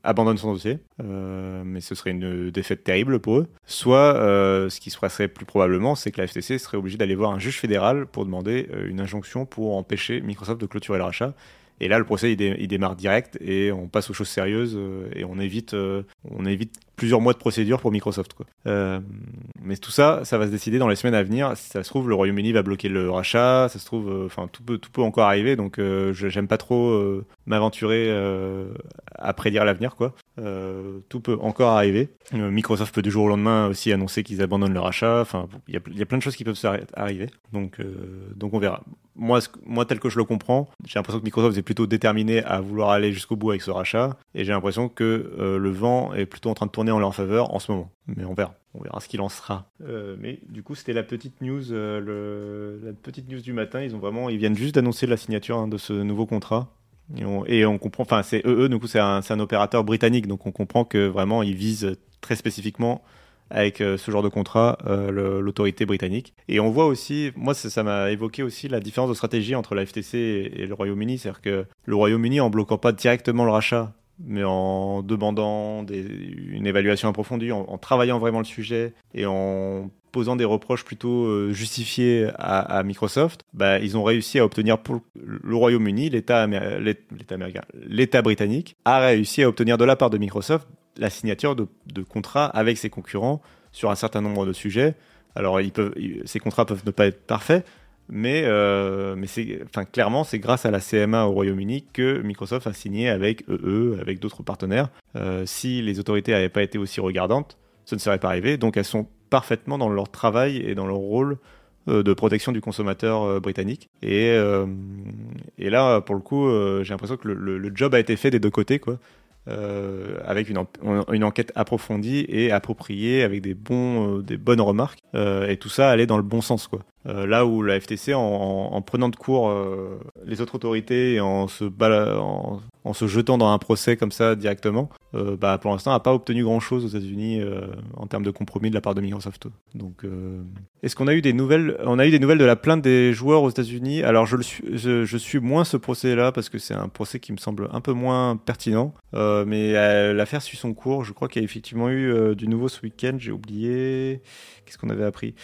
abandonne son dossier, euh, mais ce serait une défaite terrible pour eux. Soit, euh, ce qui se passerait plus probablement, c'est que la FTC serait obligée d'aller voir un juge fédéral pour demander euh, une injonction pour empêcher Microsoft de clôturer le rachat. Et là, le procès, il, démarre direct et on passe aux choses sérieuses et on évite, on évite plusieurs mois de procédure pour Microsoft. Euh, mais tout ça, ça va se décider dans les semaines à venir. Si ça se trouve, le Royaume-Uni va bloquer le rachat. Ça se trouve, euh, enfin, tout peut, encore arriver. Donc, euh, j'aime pas trop euh, m'aventurer à prédire l'avenir, quoi. tout peut encore arriver. Microsoft peut du jour au lendemain aussi annoncer qu'ils abandonnent le rachat. Enfin, il y a, plein de choses qui peuvent arriver. Donc, donc on verra. Moi, tel que je le comprends, j'ai l'impression que Microsoft est plutôt déterminé à vouloir aller jusqu'au bout avec ce rachat. Et j'ai l'impression que le vent est plutôt en train de tourner en leur faveur en ce moment. Mais on verra. On verra ce qu'il en sera. Euh, mais du coup, c'était la petite news, euh, le, la petite news du matin. Ils ont vraiment, ils viennent juste d'annoncer la signature hein, de ce nouveau contrat. Et on, comprend, enfin, c'est EE, du coup, c'est un, opérateur britannique, donc on comprend que vraiment, ils visent très spécifiquement avec euh, ce genre de contrat l'autorité britannique. Et on voit aussi, moi ça m'a évoqué aussi la différence de stratégie entre la FTC et, et le Royaume-Uni, c'est-à-dire que le Royaume-Uni, en bloquant pas directement le rachat, mais en demandant une évaluation approfondie, en, travaillant vraiment le sujet et en posant des reproches plutôt euh, justifiés à, Microsoft, bah, ils ont réussi à obtenir pour le Royaume-Uni, l'État américain, l'État britannique a réussi à obtenir de la part de Microsoft la signature de, contrats avec ses concurrents sur un certain nombre de sujets. Alors, ces contrats peuvent ne pas être parfaits, mais, euh, mais c'est, enfin, clairement, c'est grâce à la CMA au Royaume-Uni que Microsoft a signé avec EE, avec d'autres partenaires. Euh, si les autorités n'avaient pas été aussi regardantes, ce ne serait pas arrivé. Donc elles sont parfaitement dans leur travail et dans leur rôle euh, de protection du consommateur britannique. Et, et là, pour le coup, j'ai l'impression que le, le, le, job a été fait des deux côtés, quoi. Euh, avec une, une, enquête approfondie et appropriée, avec des, bons, euh, des bonnes remarques, euh, et tout ça allait dans le bon sens. Quoi. là où la FTC, en, en prenant de court les autres autorités et en se, en, en, se jetant dans un procès comme ça directement, bah, pour l'instant n'a pas obtenu grand-chose aux États-Unis en termes de compromis de la part de Microsoft. Donc, est-ce qu'on a eu des nouvelles On a eu des nouvelles de la plainte des joueurs aux États-Unis? Alors, je, le suis, je, suis moins ce procès-là parce que c'est un procès qui me semble un peu moins pertinent. Euh, mais euh, l'affaire suit son cours. Je crois qu'il y a effectivement eu euh, du nouveau ce week-end. J'ai oublié. Qu'est-ce qu'on avait appris?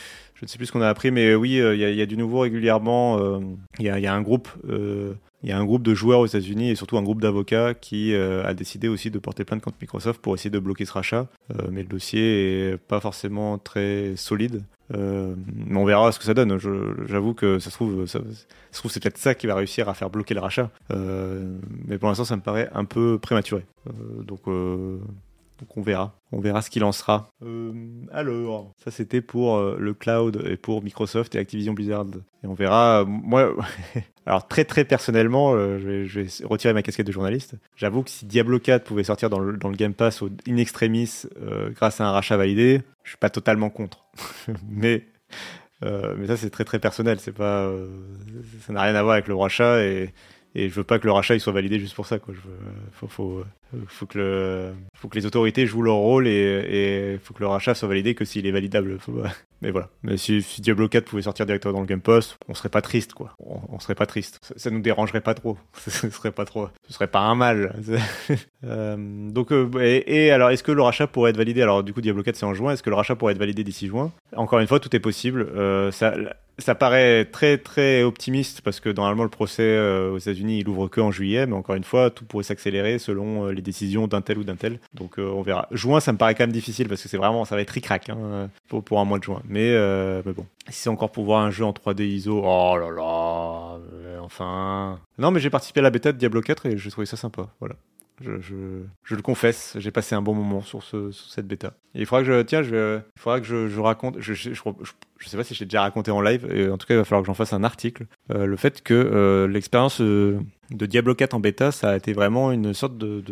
Je ne sais plus ce qu'on a appris, mais oui, il y, a, du nouveau régulièrement. Il y a, un groupe. il y a un groupe de joueurs aux États-Unis et surtout un groupe d'avocats qui a décidé aussi de porter plainte contre Microsoft pour essayer de bloquer ce rachat. mais le dossier est pas forcément très solide. Euh, on verra ce que ça donne. J'avoue que ça se trouve, ça, trouve c'est peut-être ça qui va réussir à faire bloquer le rachat. Euh, mais pour l'instant, ça me paraît un peu prématuré. Euh, donc, euh, donc on verra. On verra ce qu'il en sera. Euh, alors, ça c'était pour le cloud et pour Microsoft et Activision Blizzard. Et on verra. Moi, alors très très personnellement, je vais, je, vais, retirer ma casquette de journaliste. J'avoue que si Diablo 4 pouvait sortir dans le, Game Pass in extremis grâce à un rachat validé, je suis pas totalement contre. mais euh, mais ça c'est très très personnel. C'est pas, euh, ça n'a rien à voir avec le rachat et et je veux pas que le rachat il soit validé juste pour ça quoi. Je veux, faut, faut, faut que le, faut que les autorités jouent leur rôle et, et faut que le rachat soit validé que s'il est validable. Mais voilà. Mais si, Diablo 4 pouvait sortir directement dans le Game Pass, on serait pas triste quoi. On, on serait pas triste. Ça, ça, nous dérangerait pas trop. Ce serait pas trop. Ce serait pas un mal. euh, donc euh, et, et, alors est-ce que le rachat pourrait être validé? Alors du coup Diablo 4 c'est en juin. Est-ce que le rachat pourrait être validé d'ici juin? Encore une fois tout est possible. Euh, ça ça paraît très très optimiste parce que normalement le procès euh, aux États-Unis il ouvre que en juillet, mais encore une fois tout pourrait s'accélérer selon euh, les décisions d'un tel ou d'un tel. Donc euh, on verra. Juin ça me paraît quand même difficile parce que c'est vraiment ça va être ric-rac hein, pour, pour un mois de juin. Mais, mais bon, si c'est encore pour voir un jeu en 3D ISO, oh là là, enfin. Non mais j'ai participé à la bêta de Diablo 4 et j'ai trouvé ça sympa. Voilà. Je, je, je, le confesse, j'ai passé un bon moment sur, ce, sur cette bêta. Il faudra que je, tiens, je, il faudra que je, je raconte, je, je, je, sais pas si j'ai déjà raconté en live, et en tout cas, il va falloir que j'en fasse un article. Euh, le fait que euh, l'expérience euh, de Diablo 4 en bêta, ça a été vraiment une sorte de,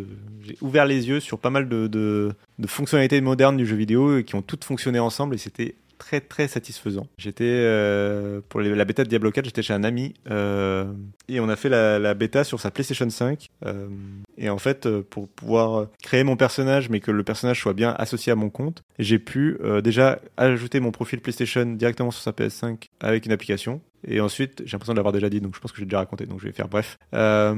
j'ai ouvert les yeux sur pas mal de, de fonctionnalités modernes du jeu vidéo qui ont toutes fonctionné ensemble, et c'était très très satisfaisant. J'étais euh, pour la bêta de Diablo 4, j'étais chez un ami euh, et on a fait la, bêta sur sa PlayStation 5. Euh, et en fait, pour pouvoir créer mon personnage, mais que le personnage soit bien associé à mon compte, j'ai pu déjà ajouter mon profil PlayStation directement sur sa PS5 avec une application. Et ensuite, j'ai l'impression de l'avoir déjà dit, donc je pense que j'ai déjà raconté, donc je vais faire bref. Euh,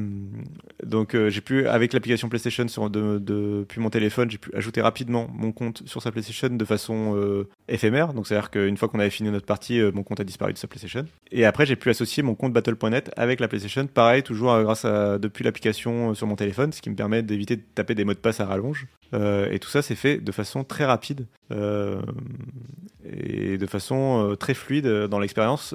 donc j'ai pu, avec l'application PlayStation sur, de, depuis mon téléphone, j'ai pu ajouter rapidement mon compte sur sa PlayStation de façon éphémère. Donc c'est-à-dire qu'une fois qu'on avait fini notre partie, mon compte a disparu de sa PlayStation. Et après, j'ai pu associer mon compte Battle.net avec la PlayStation, pareil, toujours grâce à depuis l'application sur mon téléphone, ce qui me permet d'éviter de taper des mots de passe à rallonge. et tout ça, c'est fait de façon très rapide. Euh, et de façon euh, très fluide dans l'expérience.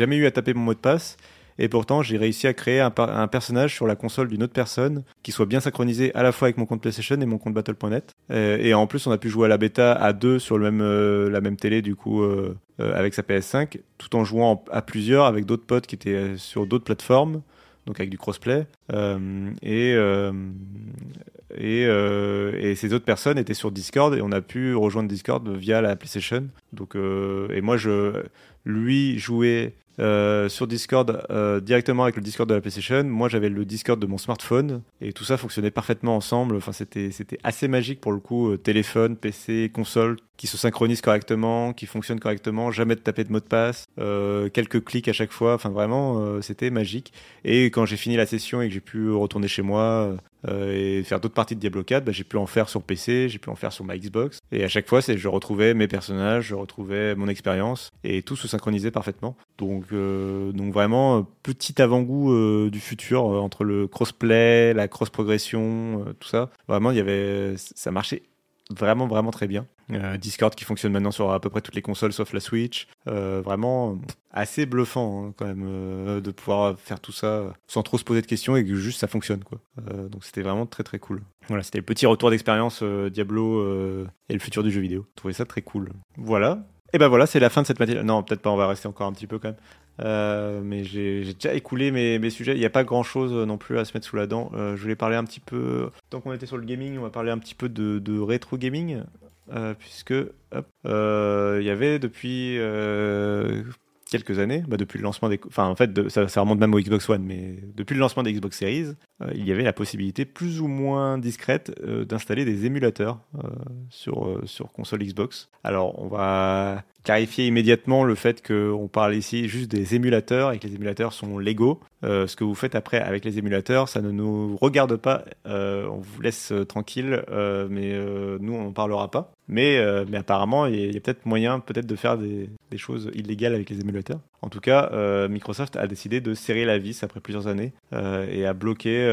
Jamais eu à taper mon mot de passe. Et pourtant, j'ai réussi à créer un, personnage sur la console d'une autre personne qui soit bien synchronisé à la fois avec mon compte PlayStation et mon compte Battle.net. Euh, et, en plus, on a pu jouer à la bêta à deux sur le même, la même télé, du coup, avec sa PS5, tout en jouant à plusieurs avec d'autres potes qui étaient sur d'autres plateformes donc avec du crossplay. Euh, et, euh, et, euh, ces autres personnes étaient sur Discord et on a pu rejoindre Discord via la PlayStation. Donc, et moi, je, lui jouais euh, sur Discord euh, directement avec le Discord de la PlayStation. Moi, j'avais le Discord de mon smartphone et tout ça fonctionnait parfaitement ensemble. Enfin, c'était assez magique pour le coup. Euh, téléphone, PC, console qui se synchronisent correctement, qui fonctionnent correctement, jamais de taper de mot de passe, quelques clics à chaque fois. Enfin, vraiment, c'était magique. Et quand j'ai fini la session et que j'ai pu retourner chez moi, et faire d'autres parties de Diablo 4, bah, j'ai pu en faire sur PC, j'ai pu en faire sur ma Xbox. Et à chaque fois, c'est je retrouvais mes personnages, je retrouvais mon expérience et tout se synchronisait parfaitement. Donc euh, donc vraiment euh, petit avant-goût euh, du futur entre le crossplay, la cross progression, tout ça. Vraiment, il y avait ça marchait vraiment vraiment très bien. Discord qui fonctionne maintenant sur à peu près toutes les consoles sauf la Switch. vraiment assez bluffant hein, quand même de pouvoir faire tout ça sans trop se poser de questions et juste ça fonctionne quoi. donc c'était vraiment très très cool. Voilà, c'était le petit retour d'expérience Diablo et le futur du jeu vidéo. Je trouvais ça très cool. Voilà. Et ben voilà, c'est la fin de cette matière. Non, peut-être pas, on va rester encore un petit peu quand même. Euh, mais j'ai déjà écoulé mes, sujets. Il n'y a pas grand chose non plus à se mettre sous la dent. Euh, je voulais parler un petit peu. Tant qu'on était sur le gaming, on va parler un petit peu de, rétro gaming. Euh, puisque il y avait depuis quelques années, bah depuis le lancement des, enfin en fait ça, remonte même au Xbox One, mais depuis le lancement des Xbox Series, euh, il y avait la possibilité plus ou moins discrète euh, d'installer des émulateurs euh, sur sur console Xbox. Alors on va clarifier immédiatement le fait qu'on parle ici juste des émulateurs et que les émulateurs sont légaux. Ce que vous faites après avec les émulateurs, ça ne nous regarde pas. On vous laisse tranquille, mais nous on n'en parlera pas. Mais, mais apparemment, il y a, a peut-être moyen peut-être de faire des, des, choses illégales avec les émulateurs. En tout cas, Microsoft a décidé de serrer la vis après plusieurs années et a bloqué.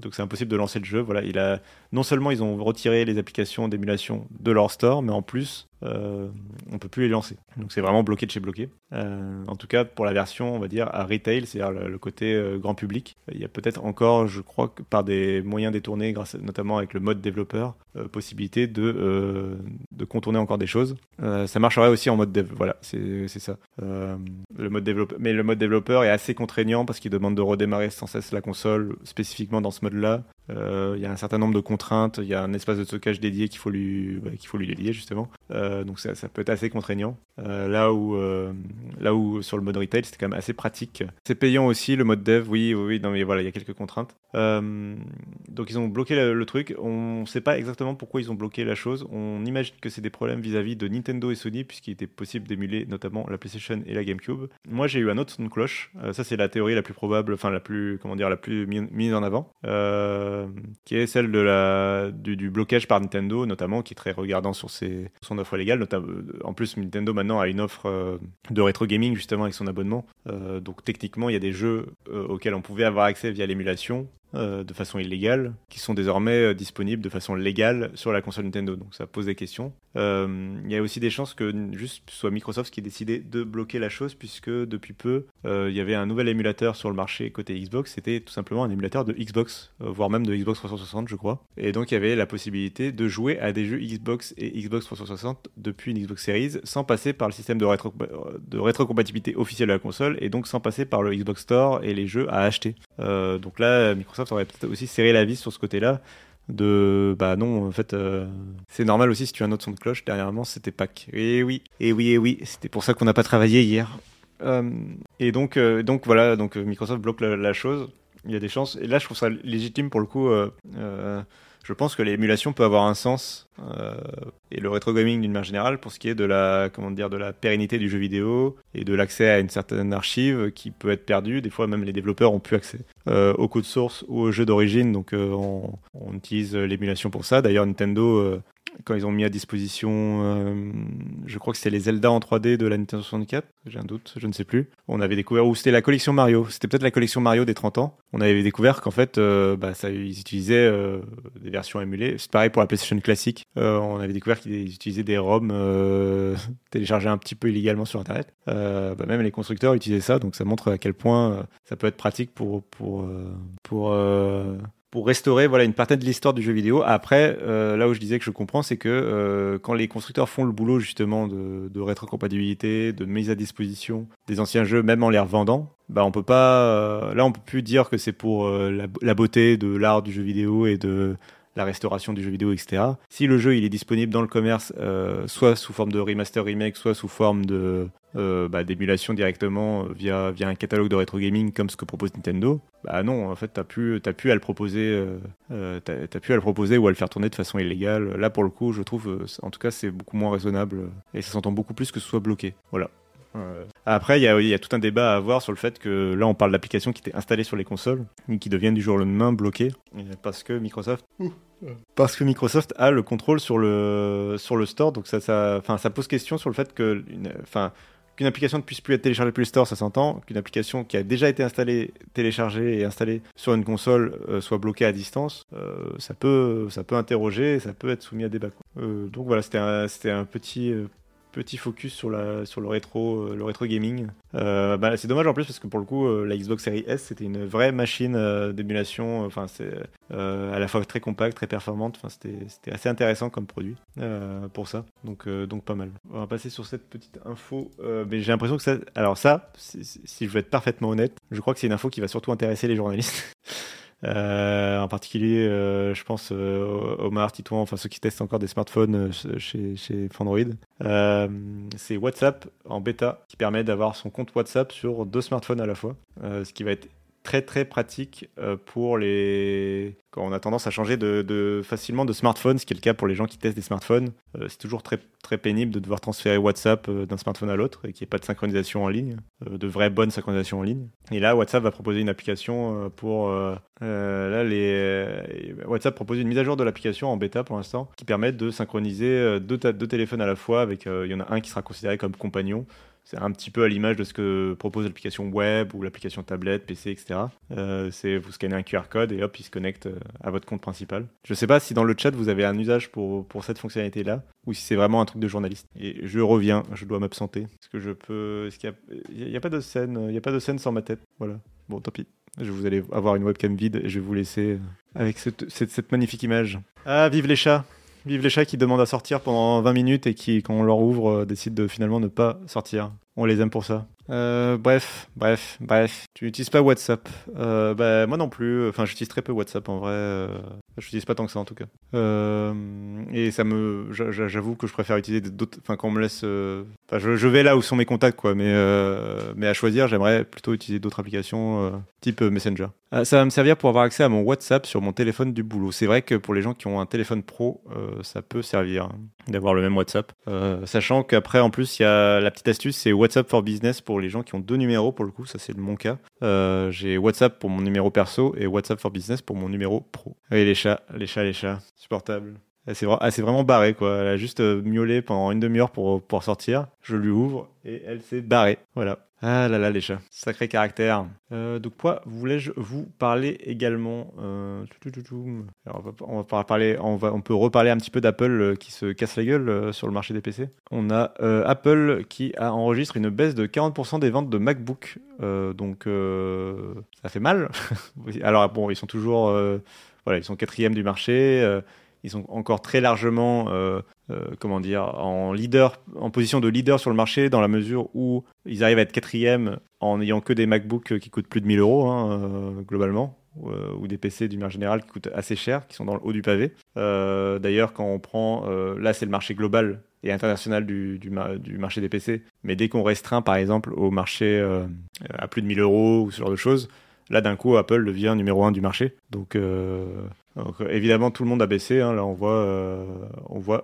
donc c'est impossible de lancer le jeu. Voilà, non seulement ils ont retiré les applications d'émulation de leur store, mais en plus euh, on peut plus les lancer. Donc c'est vraiment bloqué de chez bloqué. Euh, en tout cas pour la version, on va dire à retail, c'est-à-dire le, côté euh, grand public. Il y a peut-être encore, je crois, que par des moyens détournés, grâce notamment avec le mode développeur, euh, possibilité de de contourner encore des choses. ça marcherait aussi en mode dev. Voilà, c'est ça. le mode développeur, mais le mode développeur est assez contraignant parce qu'il demande de redémarrer sans cesse la console spécifiquement dans ce mode-là. Euh, il y a un certain nombre de contraintes, il y a un espace de stockage dédié qu'il faut lui bah, qu'il faut lui dédier justement. Euh, donc ça, ça, peut être assez contraignant. Euh, là où euh, là où sur le mode retail c'était quand même assez pratique. C'est payant aussi le mode dev. Oui oui, non mais voilà il y a quelques contraintes. Euh, donc ils ont bloqué le, truc. On ne sait pas exactement pourquoi ils ont bloqué la chose. On imagine que c'est des problèmes vis-à-vis -vis de Nintendo et Sony puisqu'il était possible d'émuler notamment la PlayStation et la GameCube. Moi j'ai eu un autre son de cloche. ça c'est la théorie la plus probable, enfin la plus comment dire la plus mise en avant. Qui est celle de la, du, blocage par Nintendo, notamment, qui est très regardant sur ses, son offre légale. En plus, Nintendo maintenant a une offre euh, de rétro gaming justement avec son abonnement. Euh, donc techniquement, il y a des jeux auxquels on pouvait avoir accès via l'émulation euh, de façon illégale, qui sont désormais euh, disponibles de façon légale sur la console Nintendo. Donc ça pose des questions. Euh, il y a aussi des chances que juste soit Microsoft qui ait décidé de bloquer la chose, puisque depuis peu, il y avait un nouvel émulateur sur le marché côté Xbox. C'était tout simplement un émulateur de Xbox, voire même de Xbox 360, je crois. Et donc il y avait la possibilité de jouer à des jeux Xbox et Xbox 360 depuis une Xbox Series, sans passer par le système de, rétro de rétrocompatibilité officielle de la console, et donc sans passer par le Xbox Store et les jeux à acheter. donc là, Microsoft Microsoft aurait peut-être aussi serré la vis sur ce côté-là de bah non en fait euh, c'est normal aussi si tu as un autre son de cloche dernièrement c'était Pâques et oui et oui et oui c'était pour ça qu'on n'a pas travaillé hier. Euh, et donc euh, donc voilà donc Microsoft bloque la, chose il y a des chances et là je trouve ça légitime pour le coup je pense que l'émulation peut avoir un sens euh, et le rétro gaming d'une manière générale pour ce qui est de la comment dire de la pérennité du jeu vidéo et de l'accès à une certaine archive qui peut être perdue. Des fois, même les développeurs ont pu accès euh, au code source ou au jeu d'origine, donc euh, on, on, utilise l'émulation pour ça. D'ailleurs, Nintendo euh, quand ils ont mis à disposition, euh, je crois que c'était les Zelda en 3D de la Nintendo 64, j'ai un doute, je ne sais plus. On avait découvert, ou c'était la collection Mario, c'était peut-être la collection Mario des 30 ans. On avait découvert qu'en fait, euh, bah, ça, ils utilisaient euh, des versions émulées. C'est pareil pour la PlayStation classique. On avait découvert qu'ils utilisaient des ROM téléchargés un petit peu illégalement sur Internet. Bah, même les constructeurs utilisaient ça, donc ça montre à quel point ça peut être pratique pour pour pour pour restaurer voilà une partie de l'histoire du jeu vidéo. Après, euh, là où je disais que je comprends, c'est que euh, quand les constructeurs font le boulot justement de, de rétrocompatibilité, de mise à disposition des anciens jeux, même en les revendant, bah on peut pas. euh, là, on peut plus dire que c'est pour euh, la, la beauté de l'art du jeu vidéo et de la restauration du jeu vidéo, etc. Si le jeu il est disponible dans le commerce, euh, soit sous forme de remaster remake, soit sous forme de euh, bah, d'émulation directement euh, via via un catalogue de rétro gaming comme ce que propose Nintendo, bah non, en fait t'as pu t'as pu à le proposer, euh, t'as pu proposer ou à le faire tourner de façon illégale. Là pour le coup, je trouve, en tout cas c'est beaucoup moins raisonnable et ça s'entend beaucoup plus que ce soit bloqué. Voilà. Après, il y, a, tout un débat à avoir sur le fait que là, on parle d'applications qui étaient installées sur les consoles et qui deviennent du jour au lendemain bloquées parce que Microsoft parce que Microsoft a le contrôle sur le sur le store, donc ça ça ça pose question sur le fait que une- qu'une application ne puisse plus être téléchargée depuis le store, ça s'entend. Qu'une application qui a déjà été installée, téléchargée et installée sur une console euh, soit bloquée à distance, euh, ça peut ça peut interroger, ça peut être soumis à débat. Euh, donc voilà, c'était un c'était un petit euh, petit focus sur la sur le rétro euh, le rétro gaming. Euh, bah, c'est dommage en plus parce que pour le coup euh, la Xbox Series S c'était une vraie machine d'émulation. Enfin c'est à la fois très compacte, très performante. Enfin c'était assez intéressant comme produit pour ça. Donc donc pas mal. On va passer sur cette petite info. Mais j'ai l'impression que ça alors ça si je veux être parfaitement honnête, je crois que c'est une info qui va surtout intéresser les journalistes. Euh, en particulier, euh, je pense euh, Omar, Titouan, enfin ceux qui testent encore des smartphones euh, chez, chez Android. Euh, c'est WhatsApp en bêta qui permet d'avoir son compte WhatsApp sur deux smartphones à la fois, ce qui va être très très pratique euh, pour les quand on a tendance à changer de, de- facilement de smartphone, ce qui est le cas pour les gens qui testent des smartphones. Euh, c'est toujours très très pénible de devoir transférer WhatsApp euh, d'un smartphone à l'autre et qu'il n'y ait pas de synchronisation en ligne, de vraie bonne synchronisation en ligne. Et là, WhatsApp va proposer une application pour là les WhatsApp propose une mise à jour de l'application en bêta pour l'instant qui permet de synchroniser deux, téléphones à la fois avec il y en a un qui sera considéré comme compagnon c'est un petit peu à l'image de ce que propose l'application web ou l'application tablette, PC, etc. Euh, c'est vous scannez un QR code et hop, il se connecte euh, à votre compte principal. Je sais pas si dans le chat vous avez un usage pour, cette fonctionnalité-là ou si c'est vraiment un truc de journaliste. Et je reviens, je dois m'absenter. Est-ce que je peux. Est-ce qu'il y a... il y a pas de scène Il y a pas de scène sans ma tête. Voilà. Bon, tant pis. Je vous allez avoir une webcam vide et je vais vous laisser euh, avec cette, cette, cette magnifique image. Ah, vive les chats Vive les chats qui demandent à sortir pendant 20 minutes et qui, quand on leur ouvre, euh, décident de finalement ne pas sortir. On les aime pour ça. Euh, bref, bref, bref. Tu n'utilises pas WhatsApp euh, bah, Moi non plus. Enfin, j'utilise très peu WhatsApp en vrai. Euh, je n'utilise pas tant que ça en tout cas. Euh, et ça me, j'a- j'a- j'avoue que je préfère utiliser d'autres. Enfin, quand on me laisse. Enfin, je, vais là où sont mes contacts, quoi. Mais, mais à choisir, j'aimerais plutôt utiliser d'autres applications type Messenger. Ça va me servir pour avoir accès à mon WhatsApp sur mon téléphone du boulot. C'est vrai que pour les gens qui ont un téléphone pro, ça peut servir hein, d'avoir le même WhatsApp. Sachant qu'après, en plus, il y a la petite astuce, c'est WhatsApp for Business pour les gens qui ont deux numéros. Pour le coup, ça c'est mon cas. Euh, J'ai WhatsApp pour mon numéro perso et WhatsApp for Business pour mon numéro pro. Et les chats, les chats, les chats, supportable. Elle s'est vraiment barrée, quoi. Elle a juste euh, miaulé pendant une demi-heure pour pouvoir sortir. Je lui ouvre et elle s'est barrée. Voilà. Ah là là, les chats. Sacré caractère. Euh, donc, quoi voulais-je vous parler également euh. Alors, on, va, parler, on, va, on peut reparler un petit peu d'Apple euh, qui se casse la gueule euh, sur le marché des PC. On a Apple qui a enregistré une baisse de 40% des ventes de MacBook. Donc, ça fait mal. Alors, bon, ils sont toujours. voilà, ils sont quatrième du marché. ils sont encore très largement, euh, comment dire, en leader, en position de leader sur le marché, dans la mesure où ils arrivent à être quatrième en n'ayant que des MacBooks qui coûtent plus de 1000 euros hein, euh, globalement, ou, euh, ou des PC d'une manière générale qui coûtent assez cher, qui sont dans le haut du pavé. D'ailleurs, quand on prend, là c'est le marché global et international du, du, du marché des PC, mais dès qu'on restreint par exemple au marché à plus de 1000 euros ou ce genre de choses, Là, d'un coup, Apple devient numéro un du marché. Donc, euh, évidemment, tout le monde a baissé. hein. Là, on voit, euh,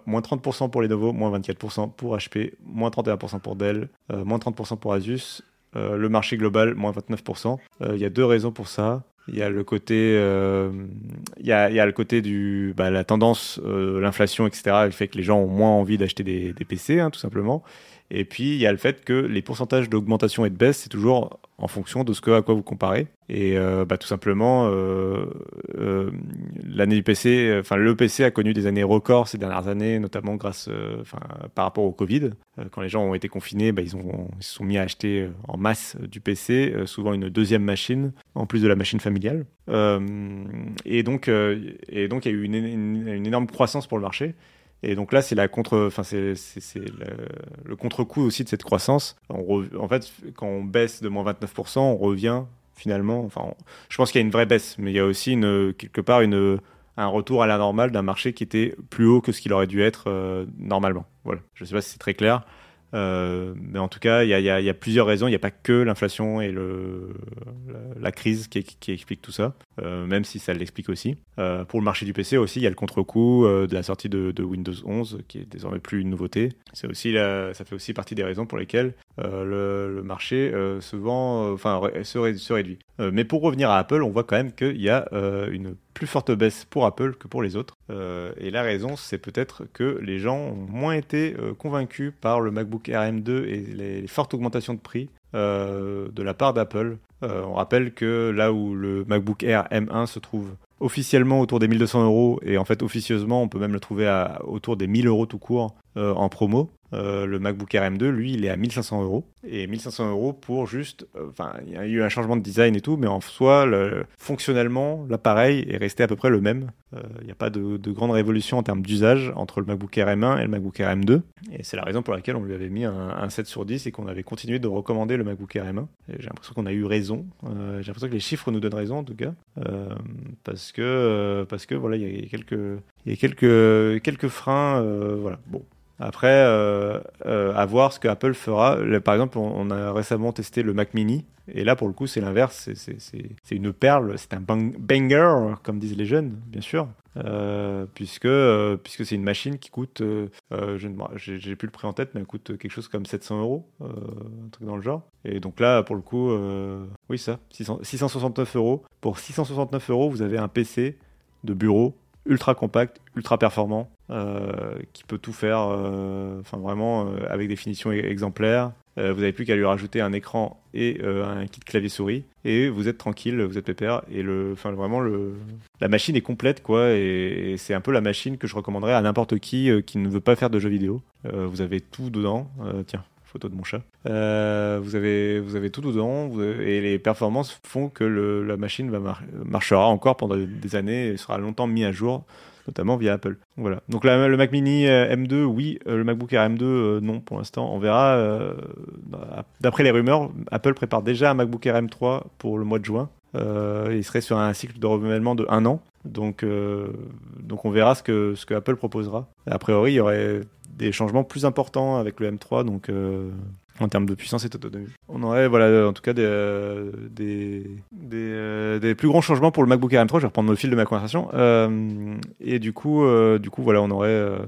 moins 30% pour Lenovo, moins 24% pour HP, moins 31% pour Dell, euh, moins 30% pour Asus. Le marché global, moins 29%. Euh, Il y a deux raisons pour ça. Il y a le côté, il y, a, le côté du, bah, la tendance, l'inflation, etc. Elle fait que les gens ont moins envie d'acheter des, des PC, hein, tout simplement. Et puis il y a le fait que les pourcentages d'augmentation et de baisse, c'est toujours en fonction de ce que à quoi vous comparez. Et euh, bah, tout simplement, euh, euh, l'année du PC, enfin le PC a connu des années records ces dernières années, notamment grâce, euh, enfin par rapport au Covid. Quand les gens ont été confinés, bah, ils, ont, ils se sont mis à acheter en masse du PC, souvent une deuxième machine en plus de la machine familiale. Et donc, et donc il y a eu une énorme croissance pour le marché. Et donc là, c'est le, contre-coup aussi de cette croissance. En fait, quand on baisse de moins 29%, on revient finalement. Enfin, je pense qu'il y a une vraie baisse, mais il y a aussi quelque part un retour à la normale d'un marché qui était plus haut que ce qu'il aurait dû être euh, normalement. Voilà. Je sais pas si c'est très clair. Euh, mais en tout cas, il y a, plusieurs raisons. Il n'y a pas que l'inflation et le, la, crise qui, qui explique tout ça, euh, même si ça l'explique aussi. Euh, pour le marché du PC aussi, il y a le contre-coup de la sortie de, Windows 11, qui est désormais plus une nouveauté. C'est aussi ça fait aussi partie des raisons pour lesquelles euh, le, marché euh, se euh, enfin se, ré- se réduit. Mais pour revenir à Apple, on voit quand même qu'il y a une plus forte baisse pour Apple que pour les autres. Et la raison, c'est peut-être que les gens ont moins été convaincus par le MacBook Air M2 et les, fortes augmentations de prix de la part d'Apple. On rappelle que là où le MacBook Air M1 se trouve officiellement autour des 1200 euros et en fait officieusement on peut même le trouver à, autour des 1000 euros tout court en promo. Euh, le MacBook Air M2, lui, il est à 1500 euros. Et 1500 euros pour juste. euh, Enfin, il y a eu un changement de design et tout, mais en soi, le- fonctionnellement, l'appareil est resté à peu près le même. Euh, Il n'y a pas de, de grande révolution en termes d'usage entre le MacBook Air M1 et le MacBook Air M2. Et c'est la raison pour laquelle on lui avait mis un, un 7 sur 10 et qu'on avait continué de recommander le MacBook Air M1. Et J'ai l'impression qu'on a eu raison. J'ai l'impression que les chiffres nous donnent raison en tout cas. Parce que, parce que voilà, il y a quelques, y a quelques, quelques freins. voilà. Bon, après, euh, euh, à voir ce que Apple fera. Par exemple, on, a récemment testé le Mac Mini. Et là, pour le coup, c'est l'inverse. C'est- une perle, c'est un bang- banger, comme disent les jeunes, bien sûr. Euh, puisque euh, puisque c'est une machine qui coûte, je j'ai plus le prix en tête, mais elle coûte quelque chose comme 700 euros, un truc dans le genre. Et donc là, pour le coup, oui, ça, 600 669 euros. Pour 669 euros, vous avez un PC de bureau ultra compact, ultra performant, euh, qui peut tout faire, euh, enfin vraiment euh, avec des finitions e- exemplaires. Euh, vous n'avez plus qu'à lui rajouter un écran et euh, un kit clavier souris et vous êtes tranquille, vous êtes pépère et le, enfin vraiment le, la machine est complète quoi et, et c'est un peu la machine que je recommanderais à n'importe qui qui ne veut pas faire de jeux vidéo. Vous avez tout dedans. Tiens, photo de mon chat. Euh, vous avez vous avez tout dedans et les performances font que le- la machine marchera encore pendant des années et sera longtemps mis à jour notamment via Apple. Voilà. Donc le Mac Mini euh, M2, oui. Euh, le MacBook Air M2, euh, non pour l'instant. On verra. euh, D'après les rumeurs, Apple prépare déjà un MacBook Air M3 pour le mois de juin. Euh, il serait sur un cycle de renouvellement de un an. Donc, euh, donc on verra ce que, ce que Apple proposera. A priori, il y aurait des changements plus importants avec le M3, donc euh, en termes de puissance et d'autonomie. On aurait, voilà, en tout cas, des, euh, euh, des plus grands changements pour le MacBook Air M3. Je vais reprendre le fil de ma conversation. Euh, et du coup, euh, du coup, voilà, on aurait, euh,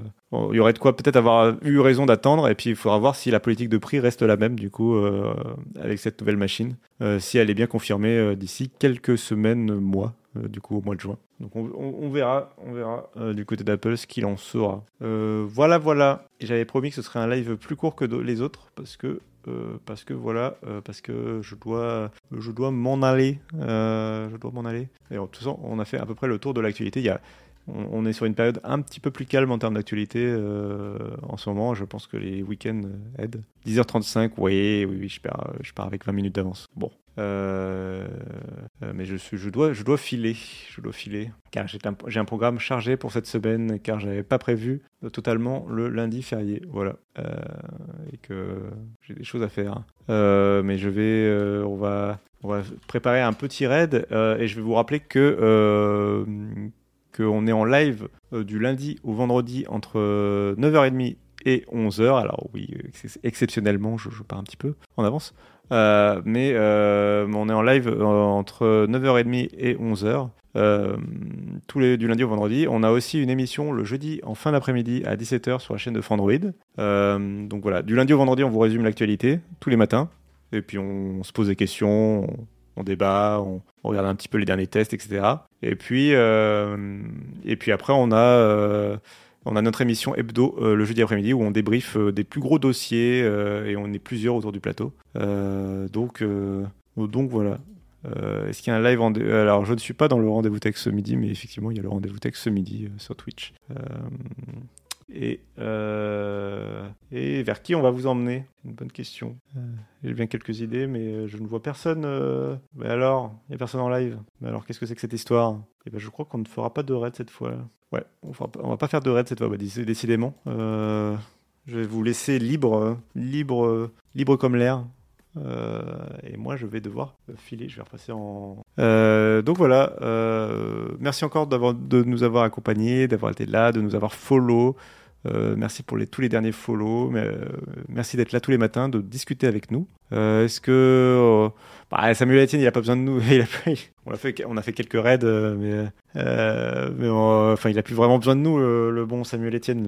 il y aurait de quoi peut-être avoir eu raison d'attendre. Et puis, il faudra voir si la politique de prix reste la même, du coup, euh, avec cette nouvelle machine, euh, si elle est bien confirmée euh, d'ici quelques semaines, mois, euh, du coup, au mois de juin. Donc, on, verra, on verra euh, du côté d'Apple ce qu'il en sera. Euh, voilà, voilà. J'avais promis que ce serait un live plus court que les autres parce que euh, parce que voilà, euh, parce que je dois, je dois m'en aller, euh, je dois m'en aller. Et en tout cas, on a fait à peu près le tour de l'actualité. Il y a, on, est sur une période un petit peu plus calme en termes d'actualité euh, en ce moment. Je pense que les week-ends euh, aident. 10h35, oui, oui, oui, je pars avec 20 minutes d'avance. Bon. Euh, euh, mais je, suis, je, dois, je dois filer, je dois filer, car j'ai un, programme chargé pour cette semaine, car j'avais pas prévu totalement le lundi férié, voilà, Euh, et que j'ai des choses à faire. Mais je vais, on va, on va préparer un petit raid, et je vais vous rappeler que qu'on est en live du lundi au vendredi entre euh, 9h30 et 11h. Alors oui, exceptionnellement, je, pars un petit peu en avance. Euh, mais euh, on est en live euh, entre 9h30 et 11h. tous les du lundi au vendredi. On a aussi une émission le jeudi en fin d'après-midi à 17h sur la chaîne de Frandroid. donc voilà, du lundi au vendredi, on vous résume l'actualité tous les matins. Et puis on, se pose des questions, on, débat, on, regarde un petit peu les derniers tests, etc. Et puis, et puis après, on a on a notre émission hebdo euh, le jeudi après-midi où on débriefe euh, des plus gros dossiers euh, et on est plusieurs autour du plateau. donc, voilà. Est-ce qu'il y a un live Alors, je ne suis pas dans le rendez-vous tech ce midi, mais effectivement, il y a le rendez-vous tech ce midi sur Twitch. Et, et vers qui on va vous emmener? Une bonne question. J'ai bien quelques idées, mais je ne vois personne. Mais alors Il n'y a personne en live. Mais alors, qu'est-ce que c'est que cette histoire? Et eh ben, je crois qu'on ne fera pas de raid cette fois. Ouais, on, va pas faire de raid cette fois, bah, décidément. Euh, je vais vous laisser libre, libre, libre comme l'air. Euh, et moi, je vais devoir filer. Je vais repasser en. Euh, donc voilà. merci encore de nous avoir accompagnés, d'avoir été là, de nous avoir follow. merci pour tous les derniers follow. merci d'être là tous les matins, de discuter avec nous. Est-ce que bah, Samuel Etienne, il a pas besoin de nous. on, a fait, quelques raids, mais euh, enfin, il a plus vraiment besoin de nous, le, bon Samuel Etienne.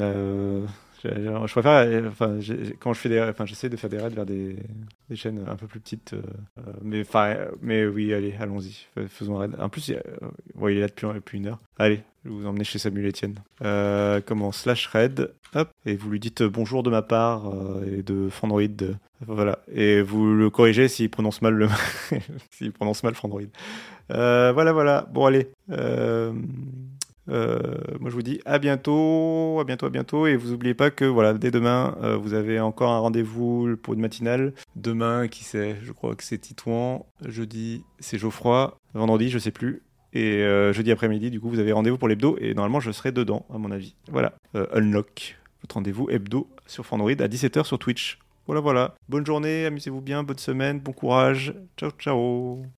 Euh, je, préfère, enfin, quand je fais des, enfin, j'essaie de faire des raids vers des, chaînes un peu plus petites. Euh, mais, enfin, mais oui, allez, allons-y, faisons un raid. En plus, il, il est là depuis, depuis, une heure. Allez, je vais vous emmener chez Samuel Etienne. comment Slash raid, hop, et vous lui dites bonjour de ma part et de Fandroid. voilà, et vous le corrigez s'il prononce mal le, s'il prononce mal Fandroid. Euh, voilà, voilà. Bon, allez. Euh, euh, moi, je vous dis à bientôt, à bientôt, à bientôt. Et vous n'oubliez pas que voilà, dès demain, vous avez encore un rendez-vous pour une matinale. Demain, qui sait Je crois que c'est Titouan. Jeudi, c'est Geoffroy. Vendredi, je sais plus. Et jeudi après-midi, du coup, vous avez rendez-vous pour l'hebdo. Et normalement, je serai dedans, à mon avis. Voilà. unlock votre rendez-vous hebdo sur Fandroid à 17h sur Twitch. Voilà, voilà. Bonne journée, amusez-vous bien, bonne semaine, bon courage. Ciao, ciao.